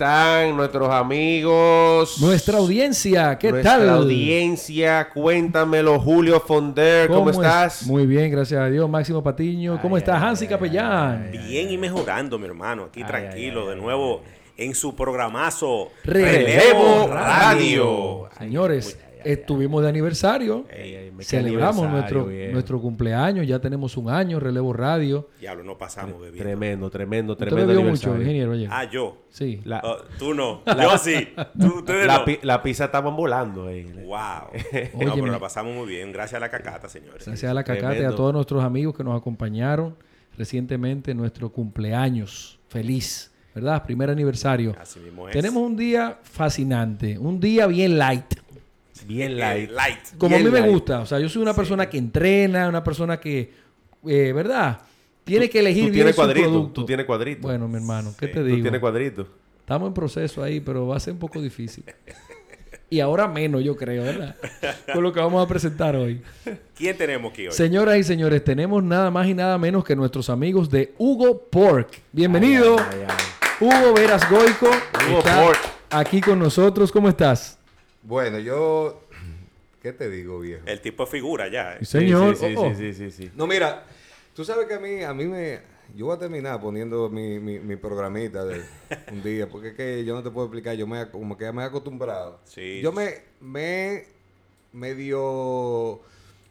Están nuestros amigos? Nuestra audiencia, ¿qué Nuestra tal? audiencia, cuéntamelo, Julio Fonder, ¿cómo, es? estás? Muy bien, gracias a Dios. Máximo Patiño, ¿cómo Ay, estás? ay, Hansi ay, Capellán. Bien y mejorando, mi hermano. Aquí Ay, tranquilo, de nuevo en su programazo Relevo Radio. Señores, estuvimos de aniversario. Ey, Celebramos nuestro, viejo. nuestro cumpleaños. Ya tenemos un año, Relevo Radio. Diablo, no pasamos bebiendo. Tremendo, tremendo, Usted tremendo bebió mucho, ingeniero, oye. Ah, yo. Sí. La, Oh, tú no. Yo sí. Tú, ustedes la no. pi- la pizza estaban volando ahí. Wow. No, pero la pasamos muy bien. Gracias a la cacata, señores. Gracias a la Cacata y a todos nuestros amigos que nos acompañaron recientemente en nuestro cumpleaños. Feliz, ¿verdad? Primer aniversario. Así mismo es. Tenemos un día fascinante, un día bien light. Bien Eh, light. light. Como a mí me gusta. O sea, yo soy una persona que entrena, una persona que, eh, ¿verdad? Tiene que elegir Tú bien tienes su cuadrito, producto. tú tienes cuadrito. Bueno, mi hermano, ¿qué Sí, te tú digo? tienes cuadrito. Estamos en proceso ahí, pero va a ser un poco difícil. Y ahora menos, yo creo, ¿verdad? Con lo que vamos a presentar hoy. ¿Quién tenemos aquí hoy? Señoras y señores, tenemos nada más y nada menos que nuestros amigos de Hugo Pork. Bienvenido, Ay, ay, ay. Hugo Veras Goico. Hugo está Pork. Aquí con nosotros. ¿Cómo estás? Bueno, yo. ¿Qué te digo, viejo? El tipo de figura ya. ¿eh? Sí, señor. Sí, sí, Oh, oh. sí, sí, sí, sí. No, mira, tú sabes que a mí, a mí me. Yo voy a terminar poniendo mi, mi, mi programita de un día, porque es que yo no te puedo explicar, yo me como que ya me he acostumbrado. Sí. Yo me, me he medio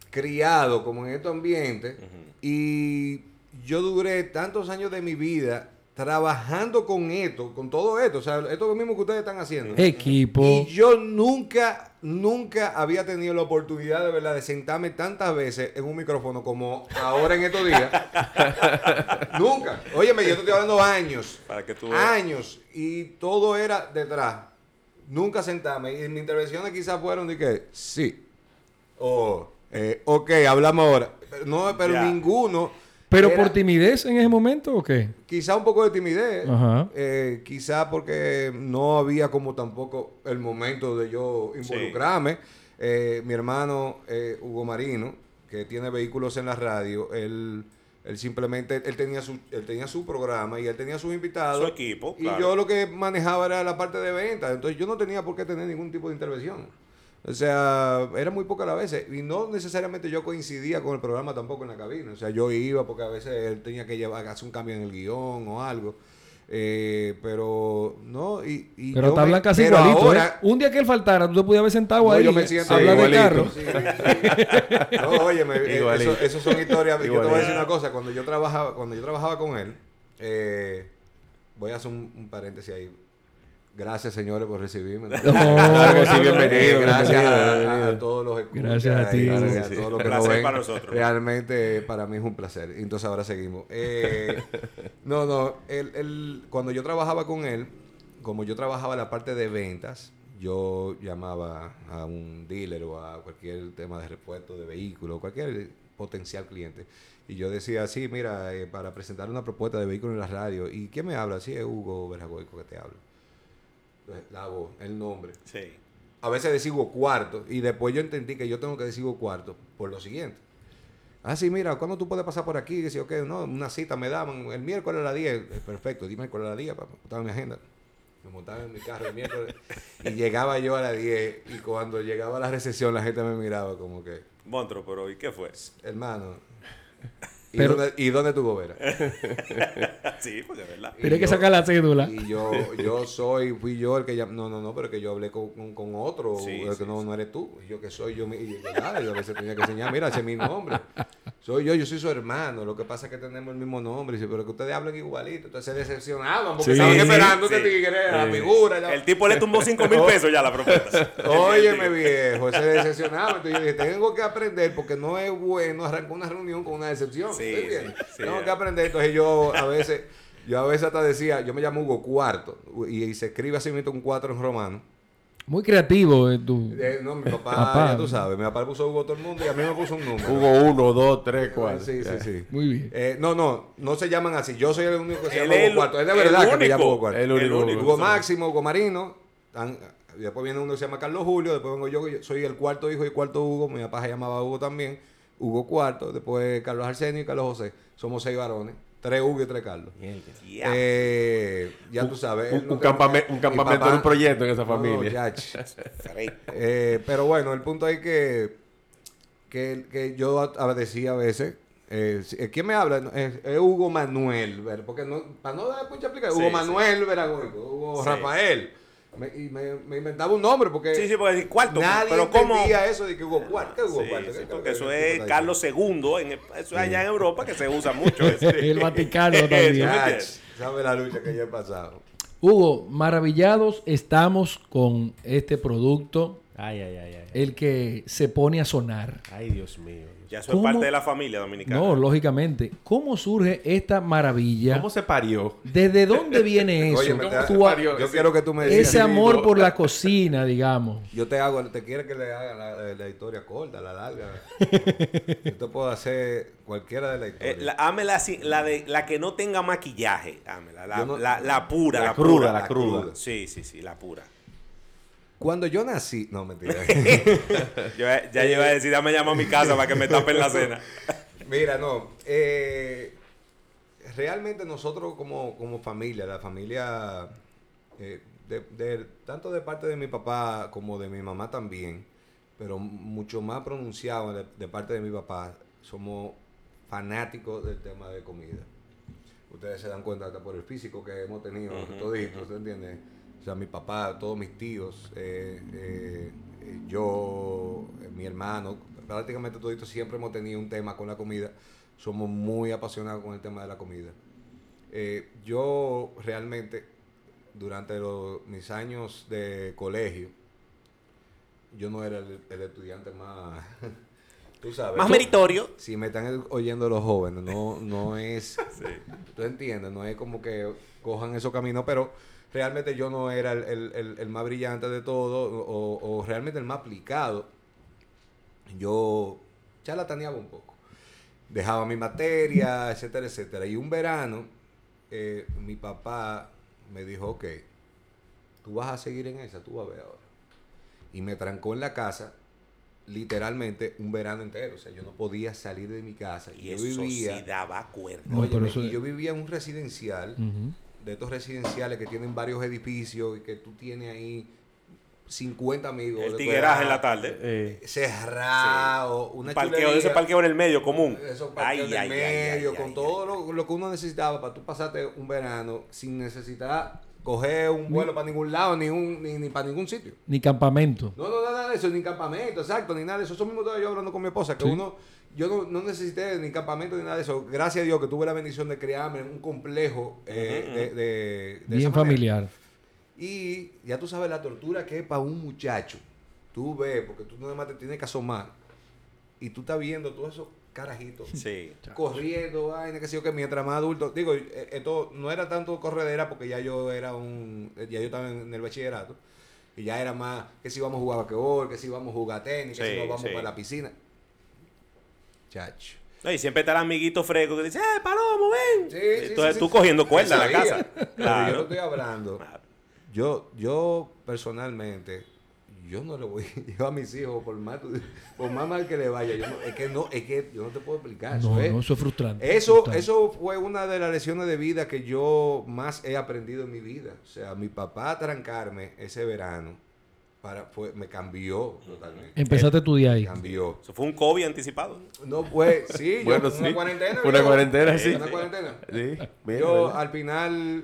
criado como en estos ambientes y yo duré tantos años de mi vida trabajando con esto, con todo esto, o sea, esto mismo que ustedes están haciendo. Equipo. Y yo nunca, nunca había tenido la oportunidad de verdad de sentarme tantas veces en un micrófono como ahora en estos días. nunca. Óyeme, yo te estoy hablando años. Para que tú. Años. Y todo era detrás. Nunca sentarme. Y mis intervenciones quizás fueron de que, sí. O, eh, ok, hablamos ahora. No, pero ninguno. ¿Pero era- por timidez en ese momento o qué? Quizá un poco de timidez. Ajá. eh, quizá porque no había como tampoco el momento de yo involucrarme. Eh, mi hermano eh, Hugo Marino, que tiene vehículos en la radio, él, él simplemente, él tenía su, él tenía su programa y él tenía sus invitados. Su equipo, Y claro. yo lo que manejaba era la parte de venta. Entonces yo no tenía por qué tener ningún tipo de intervención. O sea, era muy poca la veces. Y no necesariamente yo coincidía con el programa tampoco en la cabina. O sea, yo iba porque a veces él tenía que llevar, hacer un cambio en el guion o algo. Eh, pero no, y, y Pero me- hablan casi igualito, ahora- ¿eh? Un día que él faltara, tú te podías haber sentado no, ahí yo me siento hablar de igualito. carro. Sí, sí. No, óyeme, eh, Igualito. eso, eso son historias. Yo te voy a Igualito. decir una cosa. Cuando yo trabajaba, cuando yo trabajaba con él, eh, voy a hacer un, un paréntesis ahí. Gracias, señores, por recibirme. Claro que sí, bienvenido, Gracias a- todos los escuchas Gracias a ti. gracias sí. a todos los que Un nos placer ven. para nosotros. Realmente para mí es un placer. Entonces ahora seguimos. Eh, no, no. él- él- cuando yo trabajaba con él, como yo trabajaba la parte de ventas, yo llamaba a un dealer o a cualquier tema de repuesto de vehículo, cualquier potencial cliente. Y yo decía, sí, mira, eh, para presentar una propuesta de vehículo en la radio. ¿Y quién me habla? Sí, es Hugo Berjagoico que te habla. Entonces, La voz, el nombre. Sí. A veces decigo cuarto y después yo entendí que yo tengo que decir cuarto por lo siguiente. Ah, sí, mira, ¿cuándo tú puedes pasar por aquí? Dice, ok, no, una cita me daban el miércoles a las 10. Eh, Perfecto, dime cuál es la 10 para en mi agenda. Me montaba en mi carro el miércoles y llegaba yo a las 10 y cuando llegaba a la recepción la gente me miraba como que, Montro, pero ¿y qué fue? hermano, ¿y, Pero- dónde, ¿y dónde tu gobera? sí, pues de verdad. Y Tienes que yo- sacar la cédula. Y yo, yo soy, fui yo el que llam- no, no, no, pero que yo hablé con, con, con otro, Sí, el sí, que no, sí. no eres tú. Y yo que soy yo, mi- y yo, nada, yo a veces tenía que enseñar, mira, ese es mi nombre. soy yo, yo soy su hermano. Lo que pasa es que tenemos el mismo nombre. Y pero que ustedes hablan igualito. Entonces se decepcionaban porque Sí, estaban sí, esperando sí. que la Sí. figura. ya. El tipo le tumbó 5 mil pesos ya a la propuesta. Óyeme, viejo, se decepcionaba. Entonces yo dije, tengo que aprender porque no es bueno arrancar una reunión con una decepción. Sí, tengo ya. que aprender. Entonces yo a veces, yo a veces hasta decía, yo me llamo Hugo Cuarto y, y se escribe así mismo un cuatro en romano. Muy creativo eh, tú. Eh, no, mi papá, Papá. ya tú sabes, mi papá puso Hugo a todo el mundo y a mí me puso un número. Hugo 1, 2, 3, 4. Sí, sí, sí. Muy bien. Eh, no, no, no se llaman así. Yo soy el único que se llama Hugo Cuarto. Es de el verdad que me llamo Hugo Cuarto. El único. Hugo Máximo, Hugo Marino. tan- después viene uno que se llama Carlos Julio. Después vengo yo, que yo soy el cuarto hijo y cuarto Hugo. Mi papá se llamaba Hugo también. Hugo Cuarto. Después Carlos Arsenio y Carlos José. Somos seis varones. Tres Hugo y tres Carlos. Ya. Eh, ya tú sabes. Un, no un campame- campamento papá- de un proyecto en esa No, familia. eh, pero bueno, el punto es que, que, que yo a- a- decía a veces, eh, eh, ¿quién me habla? Es, es Hugo Manuel, ¿ver? porque no, para no dar mucha explicación, Sí, Hugo sí. Manuel Hugo Sí. Rafael. Me, y me, me inventaba un nombre porque Sí, sí, porque cuarto. nadie pero ¿cómo? entendía eso de que Hugo Cuarto. ¿Qué Hugo Sí, Cuarto? sí, ¿Qué- porque eso es Carlos II, en, eso es allá en Europa que se usa mucho. ese. El Vaticano también. ¿me Ya? ¿Sabe la lucha que yo he pasado? Hugo, maravillados estamos con este producto, Ay, ay, ay, ay. el que se pone a sonar. Ay, Dios mío. Ya eso es ¿Cómo? parte de la familia dominicana. No, lógicamente. ¿Cómo surge esta maravilla? ¿Cómo se parió? ¿Desde dónde viene eso? Oye, da- Tú parió? yo ese- quiero que tú me digas. ese amor por la cocina, digamos. Yo te hago, te quiere que le haga la, la historia corta, la larga. yo te puedo hacer cualquiera de la historia. Eh, la, hámela así, la, de, la que no tenga maquillaje. Hámela, la, no- la, la pura. La La, cruda, pura, la cruda. Sí, sí, sí, la pura. Cuando yo nací, no mentira. Yo, ya iba a decir, dame llama a mi casa para que me tapen la cena. Mira, no. eh, realmente nosotros como, como familia, la familia, eh, de, de- tanto de parte de mi papá como de mi mamá también, pero mucho más pronunciado de, de parte de mi papá, somos fanáticos del tema de comida. Ustedes se dan cuenta hasta por el físico que hemos tenido, toditos, ¿tú entiendes? Sea, mi papá, todos mis tíos, eh, eh, eh, yo, mi hermano, prácticamente toditos siempre hemos tenido un tema con la comida. Somos muy apasionados con el tema de la comida. Eh, yo realmente, durante los- mis años de colegio, yo no era el, el estudiante más... Tú sabes. Más meritorio. Si me están oyendo los jóvenes, no, no es... Tú entiendes, no es como que cojan esos caminos, pero realmente yo no era el, el- el- el más brillante de todo o, o realmente el más aplicado. Yo charlataneaba un poco. Dejaba mi materia, etcétera, etcétera. Y un verano, eh, mi papá me dijo, ok, tú vas a seguir en esa, tú vas a ver ahora. Y me trancó en la casa literalmente un verano entero. O sea, yo no podía salir de mi casa. Y yo eso vivía... sí daba cuerda. No, Óyeme, pero eso- y yo vivía en un residencial. De estos residenciales que tienen varios edificios y que tú tienes ahí 50 amigos. El tigueraje en la tarde. Eh, Cerrado, una Un parqueo, chulería. ese parqueo en el medio común. Ay, parqueos del ay, ay, medio, ay, con ay, todo lo, lo que uno necesitaba para tú pasarte un verano sin necesitar coger un vuelo para ningún lado, ni, un, ni, ni para ningún sitio. Ni campamento. No, no, nada de eso, ni campamento, exacto, ni nada de eso. Eso mismo estaba yo hablando con mi esposa, que Sí. uno, yo no, no necesité ni campamento ni nada de eso. Gracias a Dios que tuve la bendición de criarme en un complejo eh, de, de- de esa Bien familiar. Y ya tú sabes la tortura que es para un muchacho. Tú ves, porque tú nada más te tienes que asomar. Y tú estás viendo todos esos carajitos Sí. corriendo, vaina, que sé yo, que mientras más adulto, digo, eh, esto no era tanto corredera porque ya yo era un, eh, ya yo estaba en el bachillerato, y ya era más, que si vamos a jugar basquetbol, que si vamos a jugar tenis, que Sí, si nos vamos sí. para la piscina. Chacho. No, y siempre está el amiguito fresco que dice, ¡eh, Palomo, ven! Sí, Entonces sí, tú sí. cogiendo cuerda en la casa. Pero yo no Claro. estoy hablando. Claro. Yo, yo personalmente, yo no le voy yo a mis hijos, por más, por más mal que le vaya, yo no- es que no, es que yo no te puedo explicar eso. No, ¿eh? no, eso es frustrante. Eso, Frustrante. eso fue una de las lecciones de vida que yo más he aprendido en mi vida. O sea, mi papá trancarme ese verano para, fue, me cambió totalmente. Empezaste tu día ahí. Cambió. Eso fue un COVID anticipado. No fue, sí, yo- una cuarentena. Fue una yo- cuarentena, sí. Una cuarentena. sí, mira, Yo ¿verdad? al final,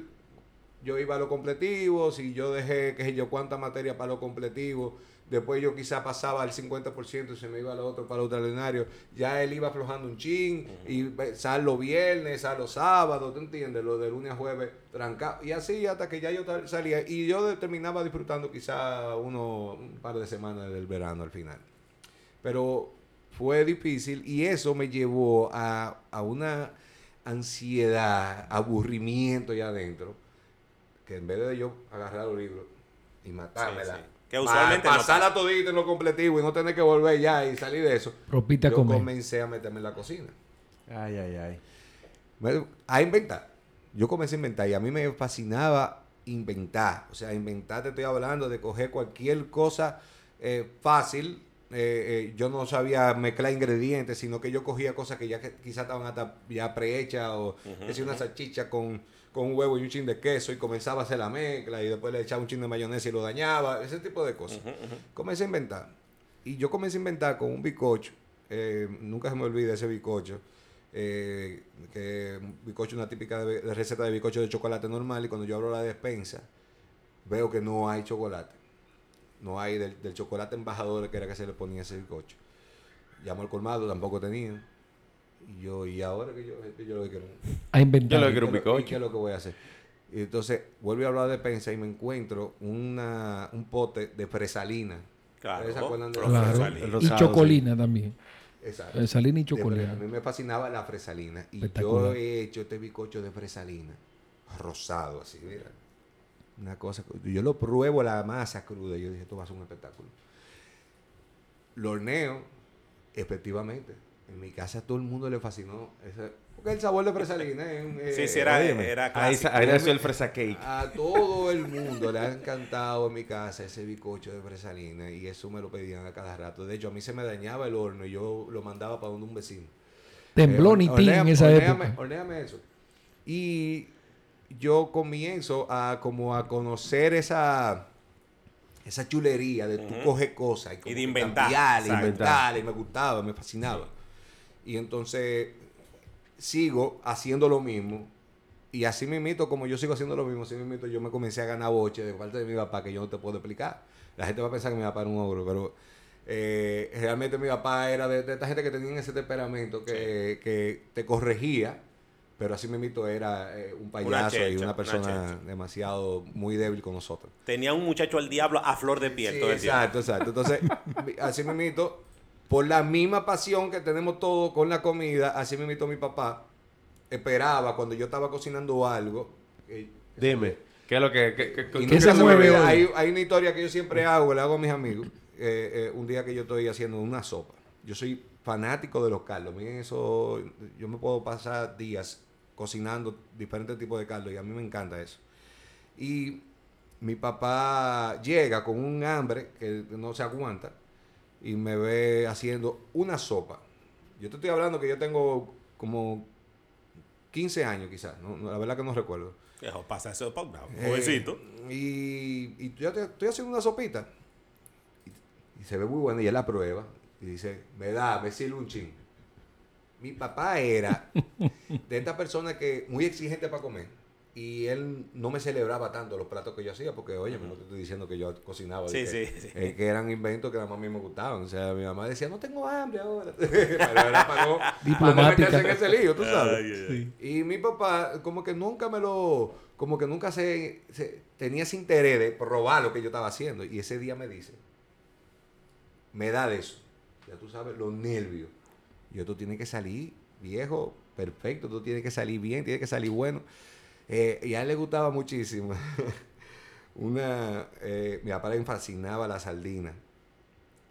yo iba a los completivos y yo dejé, qué sé yo, cuánta materia para los completivos. Después yo quizá pasaba al 50% y se me iba al otro para el extraordinario. Ya él iba aflojando un chin y sal los viernes, sal los sábados, ¿tú entiendes? Lo de lunes a jueves trancado. Y así hasta que ya yo salía. Y yo terminaba disfrutando quizá uno, un par de semanas del verano al final. Pero fue difícil y eso me llevó a, a una ansiedad, aburrimiento ya adentro, que en vez de yo agarrar los libros y matármela, Sí, sí. Que usualmente pa- no pasarla pasa. todita en lo completivo y no tener que volver ya y salir de eso, Ropita a yo comer. comencé a meterme en la cocina. Ay, ay, ay. Me- a inventar. Yo comencé a inventar y a mí me fascinaba inventar. O sea, inventar te estoy hablando de coger cualquier cosa eh, fácil. Eh, eh, yo no sabía mezclar ingredientes, sino que yo cogía cosas que ya que quizás estaban hasta ya prehechas o que si una salchicha con, con un huevo y un chin de queso y comenzaba a hacer la mezcla y después le echaba un chin de mayonesa y lo dañaba, ese tipo de cosas. Comencé a inventar. Y yo comencé a inventar con un bicocho. eh, nunca se me olvida ese bicocho. eh, que bicocho, una típica de, de receta de bicocho de chocolate normal. Y cuando yo abro la despensa, veo que no hay chocolate. No hay del, del chocolate embajador que era que se le ponía ese bicocho. Llamo al colmado, tampoco tenía. Y yo, y ahora que yo, que yo lo que quiero. A inventar. Yo lo quiero un ¿Qué es lo- y bizcocho. ¿Qué es lo que voy a hacer? Y entonces vuelvo a hablar de despensa y me encuentro una, un pote de fresalina. Claro. ¿Ustedes se acuerdan de Claro. fresalina. Y chocolina también. Exacto. Fresalina y chocolina. A mí me fascinaba la fresalina. Y yo he hecho este bizcocho de fresalina. Rosado, así, mira. Una cosa. Yo lo pruebo la masa cruda. Y yo dije, esto va a ser un espectáculo. Lo horneo, efectivamente. En mi casa a todo el mundo le fascinó. ese- porque el sabor de fresalina es un, Sí, eh, sí, era, Óyeme, era ahí, clásico. sa- ahí nació el fresa cake. A todo el mundo le ha encantado en mi casa ese bicocho de fresalina y eso me lo pedían a cada rato. De hecho, a mí se me dañaba el horno y yo lo mandaba para donde un vecino. Tembló Eh, ni ti en esa hornéame- época. eso. Y yo comienzo a como a conocer esa esa chulería de tú Ujú. coger cosas y, como de inventar, cambiar, inventar, y me gustaba, me fascinaba. Y entonces sigo haciendo lo mismo. Y así mismito, como yo sigo haciendo lo mismo, así mismito yo me comencé a ganar boche de parte de mi papá que yo no te puedo explicar. La gente va a pensar que mi papá era un ogro, pero eh, realmente mi papá era de, de esta gente que tenía ese temperamento que, que te corregía, pero así mismito era eh, un payaso y checha, una una persona demasiado muy débil con nosotros. Tenía un muchacho al diablo a flor de piel Sí, todo el exacto, exacto. Entonces, así mismito, por la misma pasión que tenemos todos con la comida, así mismito mi papá esperaba cuando yo estaba cocinando algo. eh, Dime, ¿qué es lo que... que- que- y que- nunca se me mueve olvida, hoy? Hay, hay una historia que yo siempre hago, le hago a mis amigos. eh, eh, un día que yo estoy haciendo una sopa. Yo soy fanático de los caldos. Miren eso, yo me puedo pasar días cocinando diferentes tipos de caldos y a mí me encanta eso. Y mi papá llega con un hambre que no se aguanta y me ve haciendo una sopa. Yo te estoy hablando que yo tengo como 15 años quizás, ¿no? La verdad que no recuerdo. Viejo, pasa eso para un Eh, jovencito. y, y yo te- estoy haciendo una sopita. Y, y se ve muy buena y él la prueba. Y dice, me da, me sirve un chin. Mi papá era de esta persona que muy exigente para comer. Y él no me celebraba tanto los platos que yo hacía, porque, oye, no te estoy diciendo que yo cocinaba. Sí, de que, sí, sí. eh, que eran inventos que a mí me gustaban. O sea, mi mamá decía, no tengo hambre ahora. Pero era para no, para no Diplomática. meterse en ese lío, tú sabes. Y mi papá, como que nunca me lo, como que nunca se, se- tenía ese interés de probar lo que yo estaba haciendo. Y ese día me dice, me da de eso. Ya tú sabes, los nervios. Y esto tiene que salir viejo, perfecto, tú tiene que salir bien, tiene que salir bueno. Eh, y a él le gustaba muchísimo. una, eh, mi papá le fascinaba la sardina.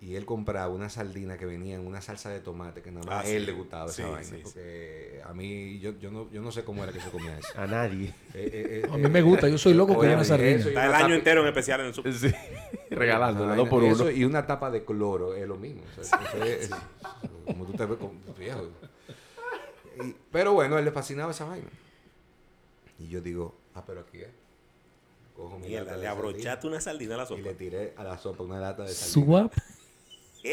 Y él compraba una sardina que venía en una salsa de tomate, que nada más Ah, a él sí. le gustaba esa Sí, vaina. sí, sí. porque a mí, yo, yo, no, yo no sé cómo era que se comía eso. A nadie. Eh, eh, eh, A mí me gusta, yo soy loco oye, una sardina. eso Está el año entero en especial en el super. Sí. Regalándola, dos por uno. eso y una tapa de cloro es lo mismo. o sea, eso es- es- como tú te ves con viejo. Y- pero bueno, a él le fascinaba esa vaina. Y yo digo, ah, pero aquí es. Cojo mi Mierda, lata de le abrochaste una sardina a la sopa. Y le tiré a la sopa una lata de sardina. Swap.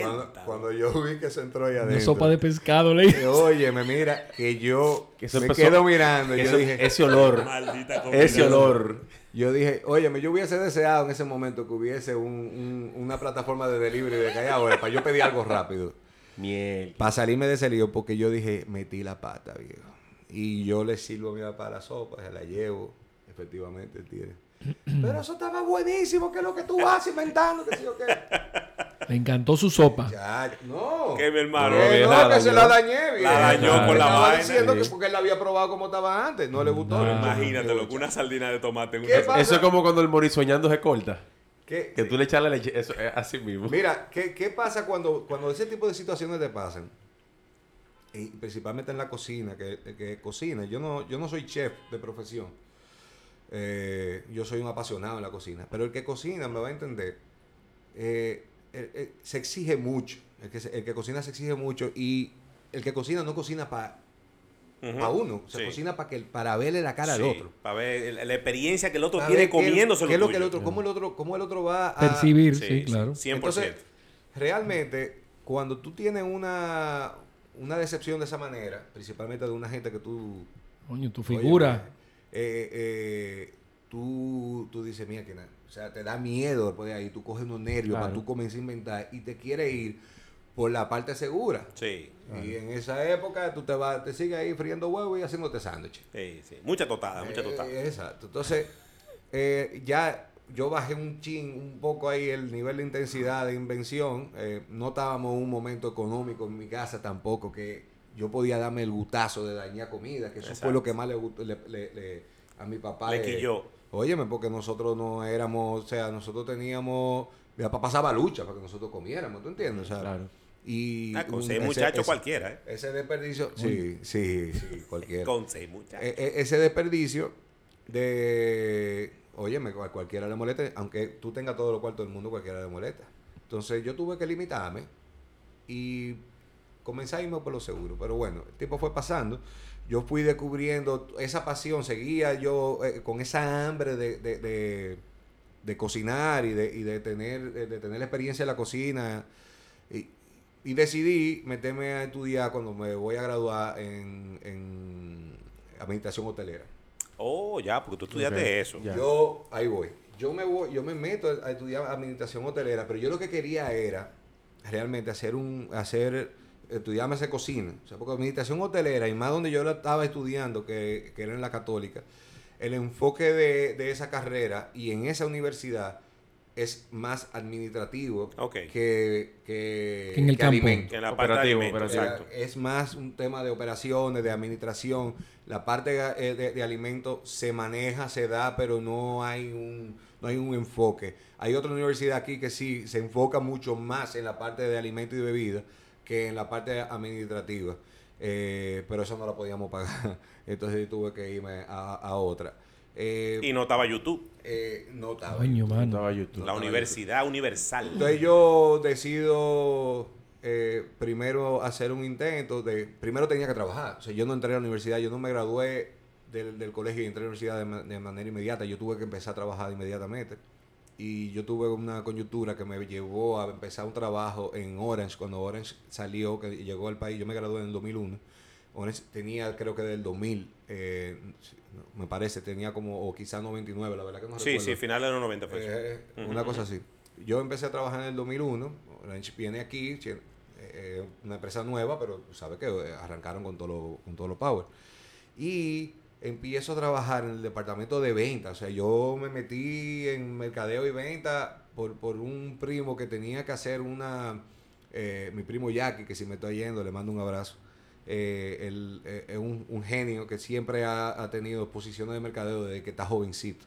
Cuando, cuando yo vi que se entró ahí adentro. Una sopa de pescado, le eh, Oye, me mira, que yo Que eso me empezó- quedo mirando. y Eso- yo dije, ese olor. Maldita ese combinación. olor. Yo dije, óyeme, yo hubiese deseado en ese momento que hubiese un- un- una plataforma de delivery de calle ahora para yo pedir algo rápido. Miel. Para salirme de ese lío, porque yo dije, metí la pata, viejo. Y yo le sirvo a mi papá la sopa, se la llevo, efectivamente, el tigre. Pero eso estaba buenísimo, ¿qué es lo que tú vas inventando? ¿Qué sé yo qué? Le encantó su sopa. Ya, no. Que mi hermano. Que bien, no, que se la dañé, viejo. La dañó con la vaina. diciendo que porque él la había probado como estaba antes, no le gustó. No, Imagínate, lo que una sardina de tomate en ¿Qué una pasa? Eso es como cuando el morisoñando se corta. ¿Qué- Que tú le echas la leche. Eso es así mismo. Mira, ¿qué, qué pasa cuando, cuando ese tipo de situaciones te pasan? Y principalmente en la cocina, que, que cocina. Yo no, yo no soy chef de profesión. Eh, yo soy un apasionado en la cocina. Pero el que cocina me va a entender. eh, eh, eh, se exige mucho. El que, el que cocina se exige mucho. Y el que cocina no cocina para Ujú. uno. Se Sí. cocina para que para verle la cara Sí, al otro. Para ver la experiencia que el otro Pa' tiene comiéndose qué es lo que el otro, cómo el otro, cómo el otro va a Percibir, Sí, sí, sí, claro. 100%. Entonces, realmente, cuando tú tienes una, una decepción de esa manera, principalmente de una gente que tú... Coño, tu oye, figura. eh, eh, tú, tú dices, mira, que na- o sea, te da miedo después de ahí, tú coges unos nervios Claro. para tú comenzar a inventar y te quieres ir por la parte segura. sí, Y en esa época tú te vas, te sigues ahí friendo huevos y haciéndote sándwiches. sí, sí. Mucha totada, mucha Eh, totada. exacto. Entonces, eh, ya yo bajé un chin, un poco ahí el nivel de intensidad de invención. Eh, no estábamos en un momento económico en mi casa tampoco que yo podía darme el gutazo de dañar comida, que eso fue lo que más le gustó le- le- le- a mi papá. Le quilló. Óyeme, porque nosotros no éramos, o sea, nosotros teníamos, mi papá pasaba lucha para que nosotros comiéramos, ¿tú entiendes? O sea, Claro. Y Ah, con un- seis ese- muchachos cualquiera, ¿eh? Ese desperdicio, sí, sí, sí, cualquiera. Con seis muchachos. E- e- ese desperdicio de, óyeme, cual- cualquiera le molesta, aunque tú tengas todo lo cual todo el mundo, cualquiera le molesta. Entonces yo tuve que limitarme y comencé a irme por lo seguro. Pero bueno, el tiempo fue pasando. Yo fui descubriendo esa pasión, seguía yo eh, con esa hambre de, de- de- de cocinar y de, y de tener, de, de tener la experiencia en la cocina. Y, y decidí meterme a estudiar cuando me voy a graduar en, en administración hotelera. Oh, ya, porque tú estudiaste eso. ya. Yo, ahí voy. Yo me voy, yo me meto a estudiar administración hotelera, pero yo lo que quería era realmente hacer un, hacer, estudiarme hacer cocina. O sea, porque administración hotelera, y más donde yo la estaba estudiando, que, que era en la católica, el enfoque de, de esa carrera y en esa universidad es más administrativo Ok. que, que, Que en el campo. alimento. En la parte de Operativo, alimentos, exacto. Es más un tema de operaciones, de administración. La parte eh, de, de alimentos se maneja, se da, pero no hay un no hay un enfoque. Hay otra universidad aquí que sí se enfoca mucho más en la parte de alimentos y bebidas que en la parte administrativa. Eh, pero eso no la podíamos pagar. Entonces tuve que irme a, a otra. Eh, Y no estaba YouTube. eh, no estaba. Coño, mano. Estaba YouTube. La Universidad Universal. Entonces yo decido eh, primero hacer un intento de... Primero tenía que trabajar. O sea, yo no entré a la universidad, yo no me gradué del, del colegio y entré a la universidad de manera inmediata. Yo tuve que empezar a trabajar inmediatamente. Y yo tuve una coyuntura que me llevó a empezar un trabajo en Orange. Cuando Orange salió, que llegó al país, yo me gradué en el 2001. Orange tenía, creo que del 2000, eh, me parece, tenía como, o quizás 99, la verdad que no Sí, recuerdo. sí, final de los 90 fue eso. Eh, una cosa así. Yo empecé a trabajar en el 2001. Orange viene aquí, chi- eh, una empresa nueva, pero tú sabes que eh, arrancaron con todo lo, con todo lo power. Y empiezo a trabajar en el departamento de venta. O sea, yo me metí en mercadeo y venta por, por un primo que tenía que hacer una. eh, mi primo Jackie, que si me estoy yendo, le mando un abrazo. Eh, él eh, es un, un genio que siempre ha, ha tenido posiciones de mercadeo desde que está jovencito.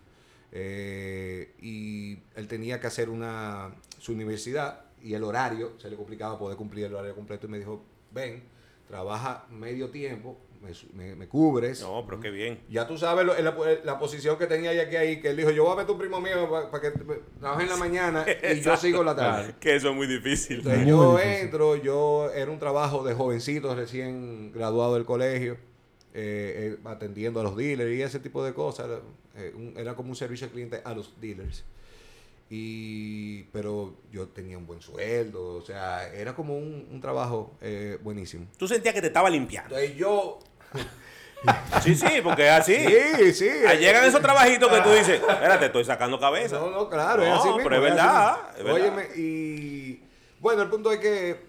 Eh, y él tenía que hacer una su universidad y el horario se le complicaba poder cumplir el horario completo y me dijo ven trabaja medio tiempo me, su- me- me cubres No, pero qué bien. ya tú sabes lo- la, la posición que tenía ya que ahí que él dijo yo voy a ver a tu primo mío para que trabaje en la mañana y yo sigo la tarde Que eso es muy difícil. entonces Muy yo difícil. entro, yo era un trabajo de jovencitos recién graduado del colegio, eh, eh, atendiendo a los dealers y ese tipo de cosas. Era, eh, un- era como un servicio al cliente a los dealers. Y, pero yo tenía un buen sueldo, o sea, era como un, un trabajo eh, buenísimo. Tú sentías que te estaba limpiando. Entonces yo, Sí, sí, porque es así. Sí, sí. Ah, Llegan esos trabajitos que tú dices, espérate, estoy sacando cabeza. No, no, claro, es No, así mismo. pero es verdad, es verdad. Óyeme, y bueno, el punto es que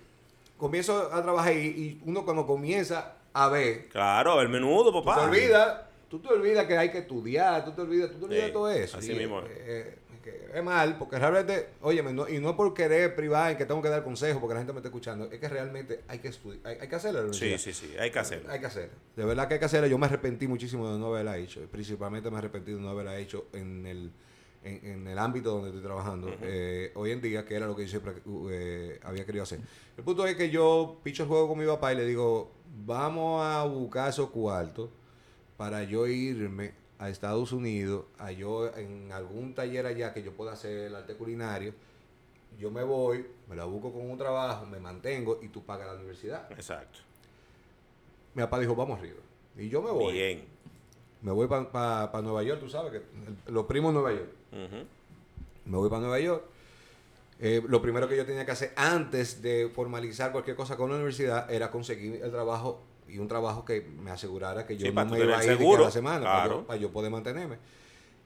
comienzo a trabajar y, y uno cuando comienza a ver, Claro, el menudo, tú papá. te olvidas, tú te olvidas que hay que estudiar, tú te olvidas, tú te olvidas Sí, todo eso. así Y, mismo es. eh, que es mal, porque realmente, óyeme, no, y no por querer privar en que tengo que dar consejos porque la gente me está escuchando, es que realmente hay que estudiar, hay, hay que hacerlo. Sí, sí, sí, hay que hacerlo. Hay que hacerlo. De verdad que hay que hacerlo. Yo me arrepentí muchísimo de no haberla hecho. Principalmente me arrepentí de no haberla hecho en el, en, en el ámbito donde estoy trabajando. Eh, hoy en día, que era lo que yo siempre eh, había querido hacer. El punto es que yo picho el juego con mi papá y le digo, vamos a buscar esos cuartos para yo irme a Estados Unidos, a yo en algún taller allá que yo pueda hacer el arte culinario. Yo me voy, me la busco con un trabajo, me mantengo y tú pagas la universidad. Exacto. Mi papá dijo, vamos arriba. Y yo me voy. Bien. Me voy para Nueva York, tú sabes que los primos en Nueva York. Me voy para Nueva York. Eh, lo primero que yo tenía que hacer antes de formalizar cualquier cosa con la universidad era conseguir el trabajo y un trabajo que me asegurara que yo Sí, no me iba a ir seguro, a la semana para, yo, para yo poder mantenerme.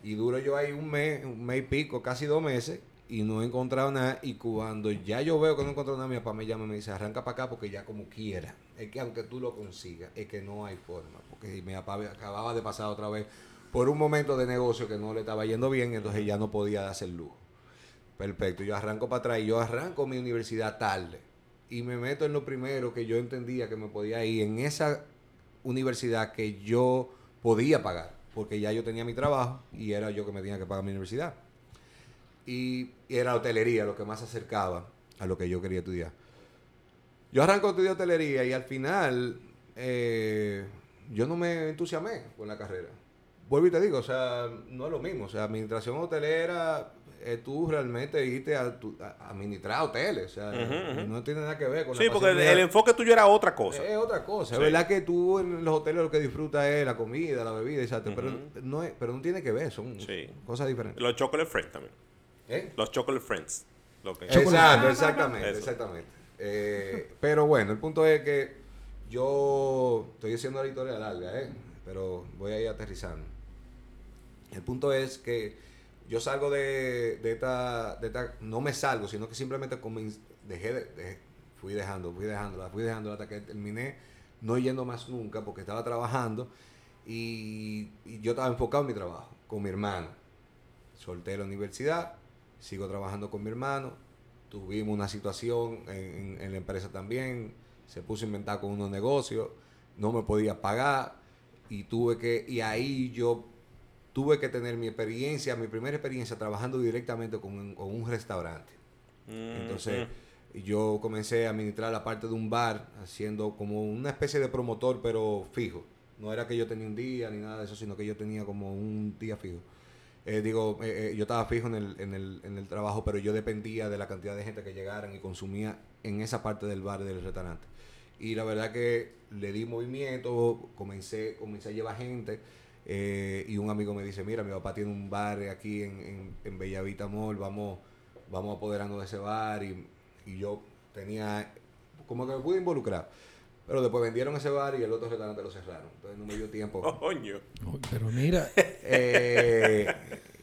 Y duro yo ahí un mes, un mes y pico, casi dos meses, y no he encontrado nada. Y cuando ya yo veo que no he encontrado nada, mi papá me llama y me dice, arranca para acá porque ya como quiera. Es que aunque tú lo consigas, es que no hay forma. Porque mi papá acababa de pasar otra vez por un momento de negocio que no le estaba yendo bien, entonces ya no podía darse el lujo. Perfecto, yo arranco para atrás y yo arranco mi universidad tarde y me meto en lo primero que yo entendía que me podía ir en esa universidad que yo podía pagar, porque ya yo tenía mi trabajo y era yo que me tenía que pagar mi universidad. Y, y era hotelería lo que más se acercaba a lo que yo quería estudiar. Yo arranco a estudiar hotelería y al final eh, yo no me entusiasmé con la carrera. Vuelvo y te digo, o sea, no es lo mismo. O sea, administración hotelera, eh, tú realmente irte a, tu- a- administrar hoteles. O sea, no tiene nada que ver con Sí, la porque el, enfoque tuyo era otra cosa. Es otra cosa. Sí. Es verdad que tú en los hoteles lo que disfrutas es la comida, la bebida, exacto. pero, no es, pero no tiene que ver, son Sí. cosas diferentes. Los chocolate friends también. ¿Eh? Los chocolate friends. Lo que- Exacto, exactamente, Eso. exactamente. Eh, pero bueno, el punto es que yo estoy haciendo la historia larga, ¿eh? pero voy a ir aterrizando. El punto es que yo salgo de, de esta, de esta, no me salgo, sino que simplemente dejé de, de- fui dejando, fui dejándola, fui dejándola hasta que terminé no yendo más nunca porque estaba trabajando y, yo estaba enfocado en mi trabajo, con mi hermano. Solté la universidad, sigo trabajando con mi hermano, tuvimos una situación en- en la empresa también, se puso a inventar con unos negocios, no me podía pagar y tuve que, y ahí yo tuve que tener mi experiencia, mi primera experiencia trabajando directamente con un, con un restaurante. Mm, Entonces, mm. yo comencé a administrar la parte de un bar, haciendo como una especie de promotor, pero fijo. No era que yo tenía un día ni nada de eso, sino que yo tenía como un día fijo. Eh, digo, eh, eh, yo estaba fijo en el, en, el, en el trabajo, pero yo dependía de la cantidad de gente que llegaran y consumía en esa parte del bar del restaurante. Y la verdad que le di movimiento, comencé, comencé a llevar gente. Eh, y un amigo me dice, mira, mi papá tiene un bar aquí en, en, en Bellavita Mall, vamos, vamos apoderando de ese bar. Y, y yo tenía, como que me pude involucrar. Pero después vendieron ese bar y el otro restaurante lo cerraron. Entonces no me dio tiempo. Coño. Uy, Pero mira, Eh,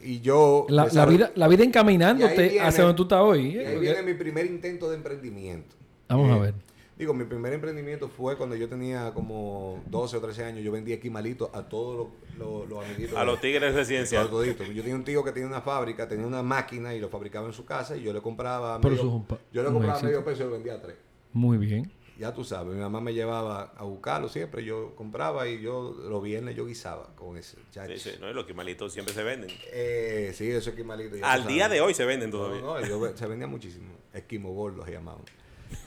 y yo... la, la vida, la vida encaminándote viene- hacia donde tú estás hoy. y ¿eh? ahí viene mi primer intento de emprendimiento. Vamos a Eh, ver. Digo, mi primer emprendimiento fue cuando yo tenía como 12 o 13 años. Yo vendía esquimalitos a todos los, los, los amiguitos. A de- los tigres a residenciales. toditos. Yo tenía un tío que tenía una fábrica, tenía una máquina y lo fabricaba en su casa y yo le compraba Por medio, eso es un pa- yo le compraba éxito. medio peso y lo vendía a tres. Muy bien. Ya tú sabes, mi mamá me llevaba a buscarlo siempre. Yo compraba y yo los viernes yo guisaba con ese. chacho. Sí, sí, no, y los quimalitos siempre se venden. Eh, sí, esos esquimalitos. ya Al día sabes. de hoy se venden No, todavía. no, yo ve- se vendía muchísimo. Esquimo gordo se llamaban.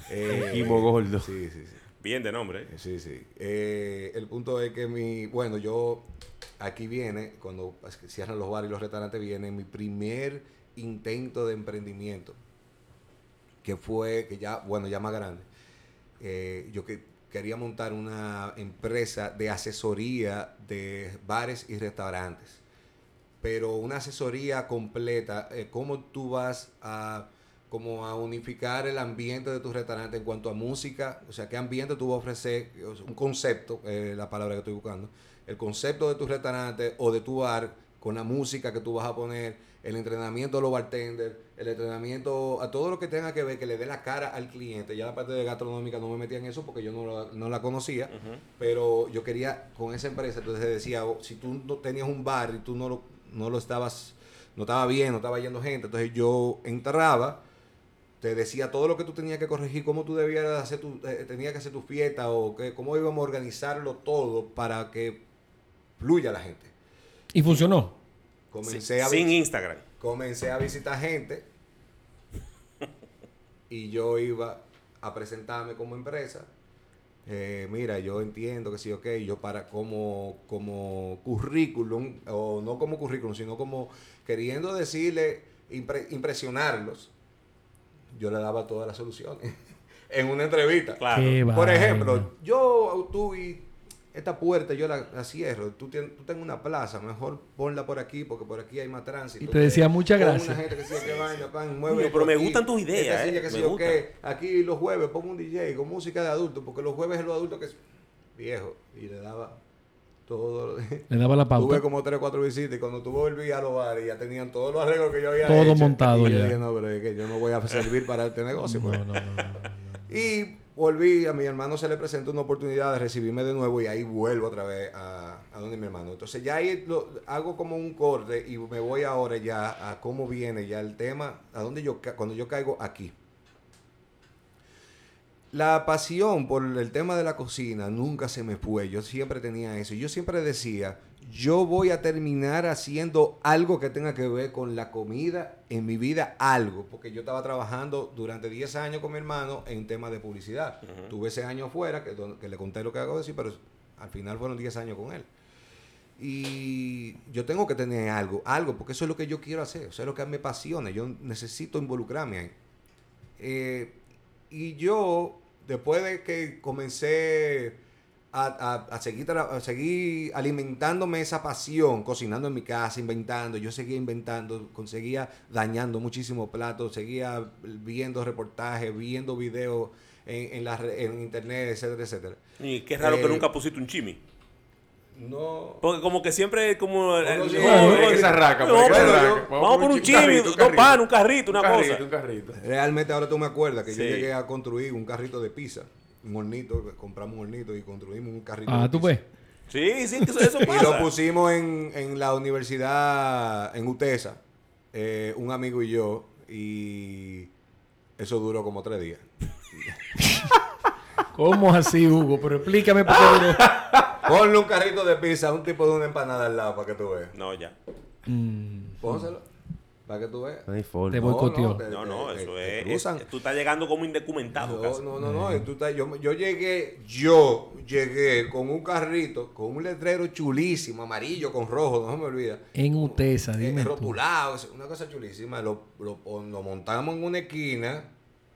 Eh, gordo. Sí, sí, sí. Bien de nombre. ¿eh? Sí, sí. Eh, el punto es que mi, bueno, yo, aquí viene, cuando cierran los bares y los restaurantes, viene mi primer intento de emprendimiento, que fue, que ya, bueno, ya más grande. Eh, yo que quería montar una empresa de asesoría de bares y restaurantes, pero una asesoría completa, eh, cómo tú vas a como a unificar el ambiente de tu restaurante en cuanto a música, o sea, qué ambiente tú vas a ofrecer, un concepto, eh, la palabra que estoy buscando, el concepto de tu restaurante o de tu bar con la música que tú vas a poner, el entrenamiento de los bartenders, el entrenamiento a todo lo que tenga que ver, que le dé la cara al cliente. Ya la parte de gastronómica no me metía en eso porque yo no la, no la conocía, pero yo quería con esa empresa, entonces decía, oh, si tú no tenías un bar y tú no lo, no lo estabas, no estaba bien, no estaba yendo gente, entonces yo entraba, te decía todo lo que tú tenías que corregir, cómo tú debías hacer tu, eh, tenías que hacer tu fiesta o que, cómo íbamos a organizarlo todo para que fluya la gente. Y funcionó. Comencé a Sin Instagram. comencé a visitar gente y yo iba a presentarme como empresa. Eh, mira, yo entiendo que sí, ok, yo para como, como currículum, o no como currículum, sino como queriendo decirle, impre- impresionarlos, yo le daba todas las soluciones en una entrevista. Claro. Qué Por vaina. ejemplo, yo, tú y esta puerta yo la, la cierro. Tú, tienes, tú tenés una plaza, mejor ponla por aquí porque por aquí hay más tránsito. Y te decía, muchas gracias. Una gente que sí, que vaina, pan, mueve Coño, esto pero me aquí. gustan tus ideas, eh, que me o gustan. qué. Aquí los jueves pongo un DJ con música de adultos porque los jueves es los adultos que es viejo. Y le daba todo. Le daba la pauta. Tuve como tres o cuatro visitas y cuando tú volví a los bares ya tenían todos los arreglos que yo había Todo hecho. montado y yo ya. dije, no, pero es que yo no voy a servir para este negocio. pues". No, no, no, no, no. Y volví, a mi hermano se le presentó una oportunidad de recibirme de nuevo y ahí vuelvo otra vez a, a donde mi hermano. Entonces ya ahí lo- hago como un corte y me voy ahora ya a cómo viene ya el tema, a dónde yo, cuando yo caigo aquí. La pasión por el tema de la cocina nunca se me fue. Yo siempre tenía eso. Yo siempre decía, yo voy a terminar haciendo algo que tenga que ver con la comida en mi vida, algo. Porque yo estaba trabajando durante 10 años con mi hermano en temas de publicidad. Tuve ese año afuera, que, le conté lo que hago decir, pero al final fueron 10 años con él. Y yo tengo que tener algo, algo, porque eso es lo que yo quiero hacer, eso es lo que me apasiona, yo necesito involucrarme ahí. Eh, y yo, después de que comencé a, a- a seguir, a seguir alimentándome esa pasión, cocinando en mi casa, inventando, yo seguía inventando, conseguía dañando muchísimos platos, seguía viendo reportajes, viendo videos en, en, la en internet, etcétera, etcétera. Y qué raro Eh, que nunca pusiste un chimi. No, Porque como que siempre como... Vamos por un chi- chimi, carrito, dos carrito. panes, un carrito, una un carrito, cosa. un carrito. Realmente ahora tú me acuerdas que yo llegué a construir un carrito de pizza, un hornito, compramos un hornito y construimos un carrito Ah, de tú pizza. ves. Sí, sí, que eso, eso Y pasa. lo pusimos en, en la universidad, en UTESA, eh, un amigo y yo, y eso duró como tres días. ¿Cómo así, Hugo? Pero explícame por qué duró. Ponle un carrito de pizza, un tipo de una empanada al lado para que tú veas. No, ya. Mm, Pónselo, para que tú veas. No hay forma. Te boicoteó. te- No, te- no, te- eso te es, es- Tú estás llegando como indocumentado No, casi. no, no, no. y tú estás- yo, yo llegué, yo llegué con un carrito, con un letrero chulísimo, amarillo con rojo, no se me olvida. En Utesa, Eh, dime es una cosa chulísima. Lo, lo, lo montamos en una esquina,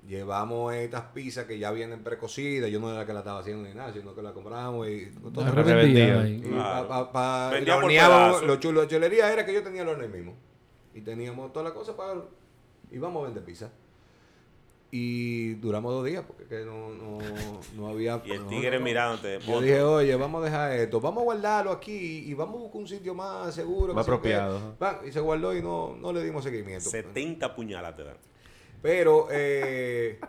llevamos estas pizzas que ya vienen precocidas. Yo no era la que la estaba haciendo ni nada, sino que la compramos y todo. Ahí. Y Claro. pa- pa- pa- Vendía lo chulo de chulería era que yo tenía el horno mismo. Y teníamos toda la cosa para... Íbamos a vender pizza. Y duramos dos días porque que no, no, no había... Y el no, tigre no, no. mirándote. Yo dije, oye, vamos a dejar esto, vamos a guardarlo aquí y vamos a buscar un sitio más seguro. Más que sé yo qué". apropiado, Y se guardó y no, no le dimos seguimiento. 70 puñaladas te dan. Pero eh,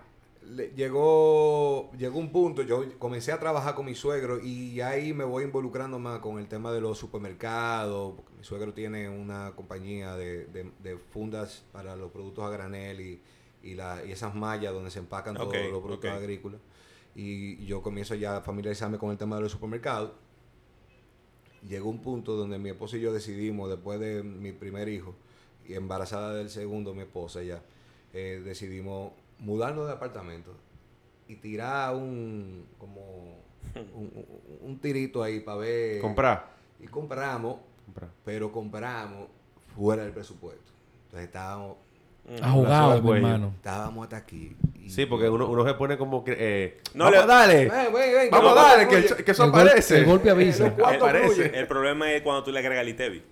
le- llegó, llegó un punto, yo comencé a trabajar con mi suegro y ahí me voy involucrando más con el tema de los supermercados, porque mi suegro tiene una compañía de, de- de fundas para los productos a granel y, y, la- y esas mallas donde se empacan Ok, todos los productos agrícolas. Y yo comienzo ya a familiarizarme con el tema de los supermercados. Llegó un punto donde mi esposo y yo decidimos, después de mi primer hijo, y embarazada del segundo, mi esposa ya, eh, decidimos mudarnos de apartamento y tirar un como un, un- un tirito ahí para ver Comprar. y compramos Comprar. pero compramos fuera del presupuesto entonces estábamos Ahogado, al mi hermano. estábamos hasta aquí y- Sí, porque uno, uno se pone como que... Eh, No vamos le- a darle. Ven, ven, ven, Vamos darle, que, el- que eso El gol- aparece. el golpe avisa. Eh, Aparece. fluyen. El problema es cuando tú le agregas el ITEVI.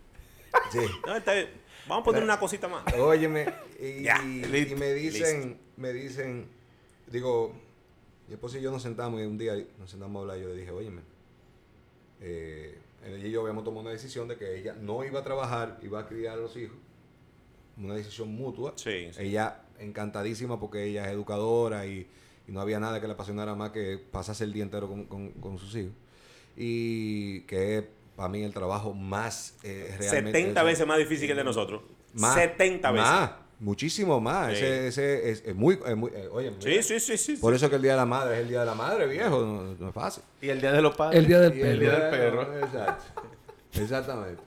Sí. No, está bien. Vamos a poner una cosita más. Óyeme, y, y- me dicen, me dicen, digo, mi esposa y yo nos sentamos y un día nos sentamos a hablar y yo le dije, óyeme, eh, ella y yo habíamos tomado una decisión de que ella no iba a trabajar, iba a criar a los hijos, una decisión mutua. Sí, sí. Ella encantadísima porque ella es educadora y, y no había nada que le apasionara más que pasarse el día entero con, con- con sus hijos. Y que para mí el trabajo más eh, realmente... 70 eso- veces más difícil que el de nosotros. más, 70 veces. Más, muchísimo más. Sí. Ese, ese es, es muy, es muy eh, oye, Sí, sí, sí, sí. Por eso que el Día de la Madre es el Día de la Madre, viejo. No, no es fácil. Y el día de los padres. El día del Y el perro. día del perro. Exacto. Exactamente.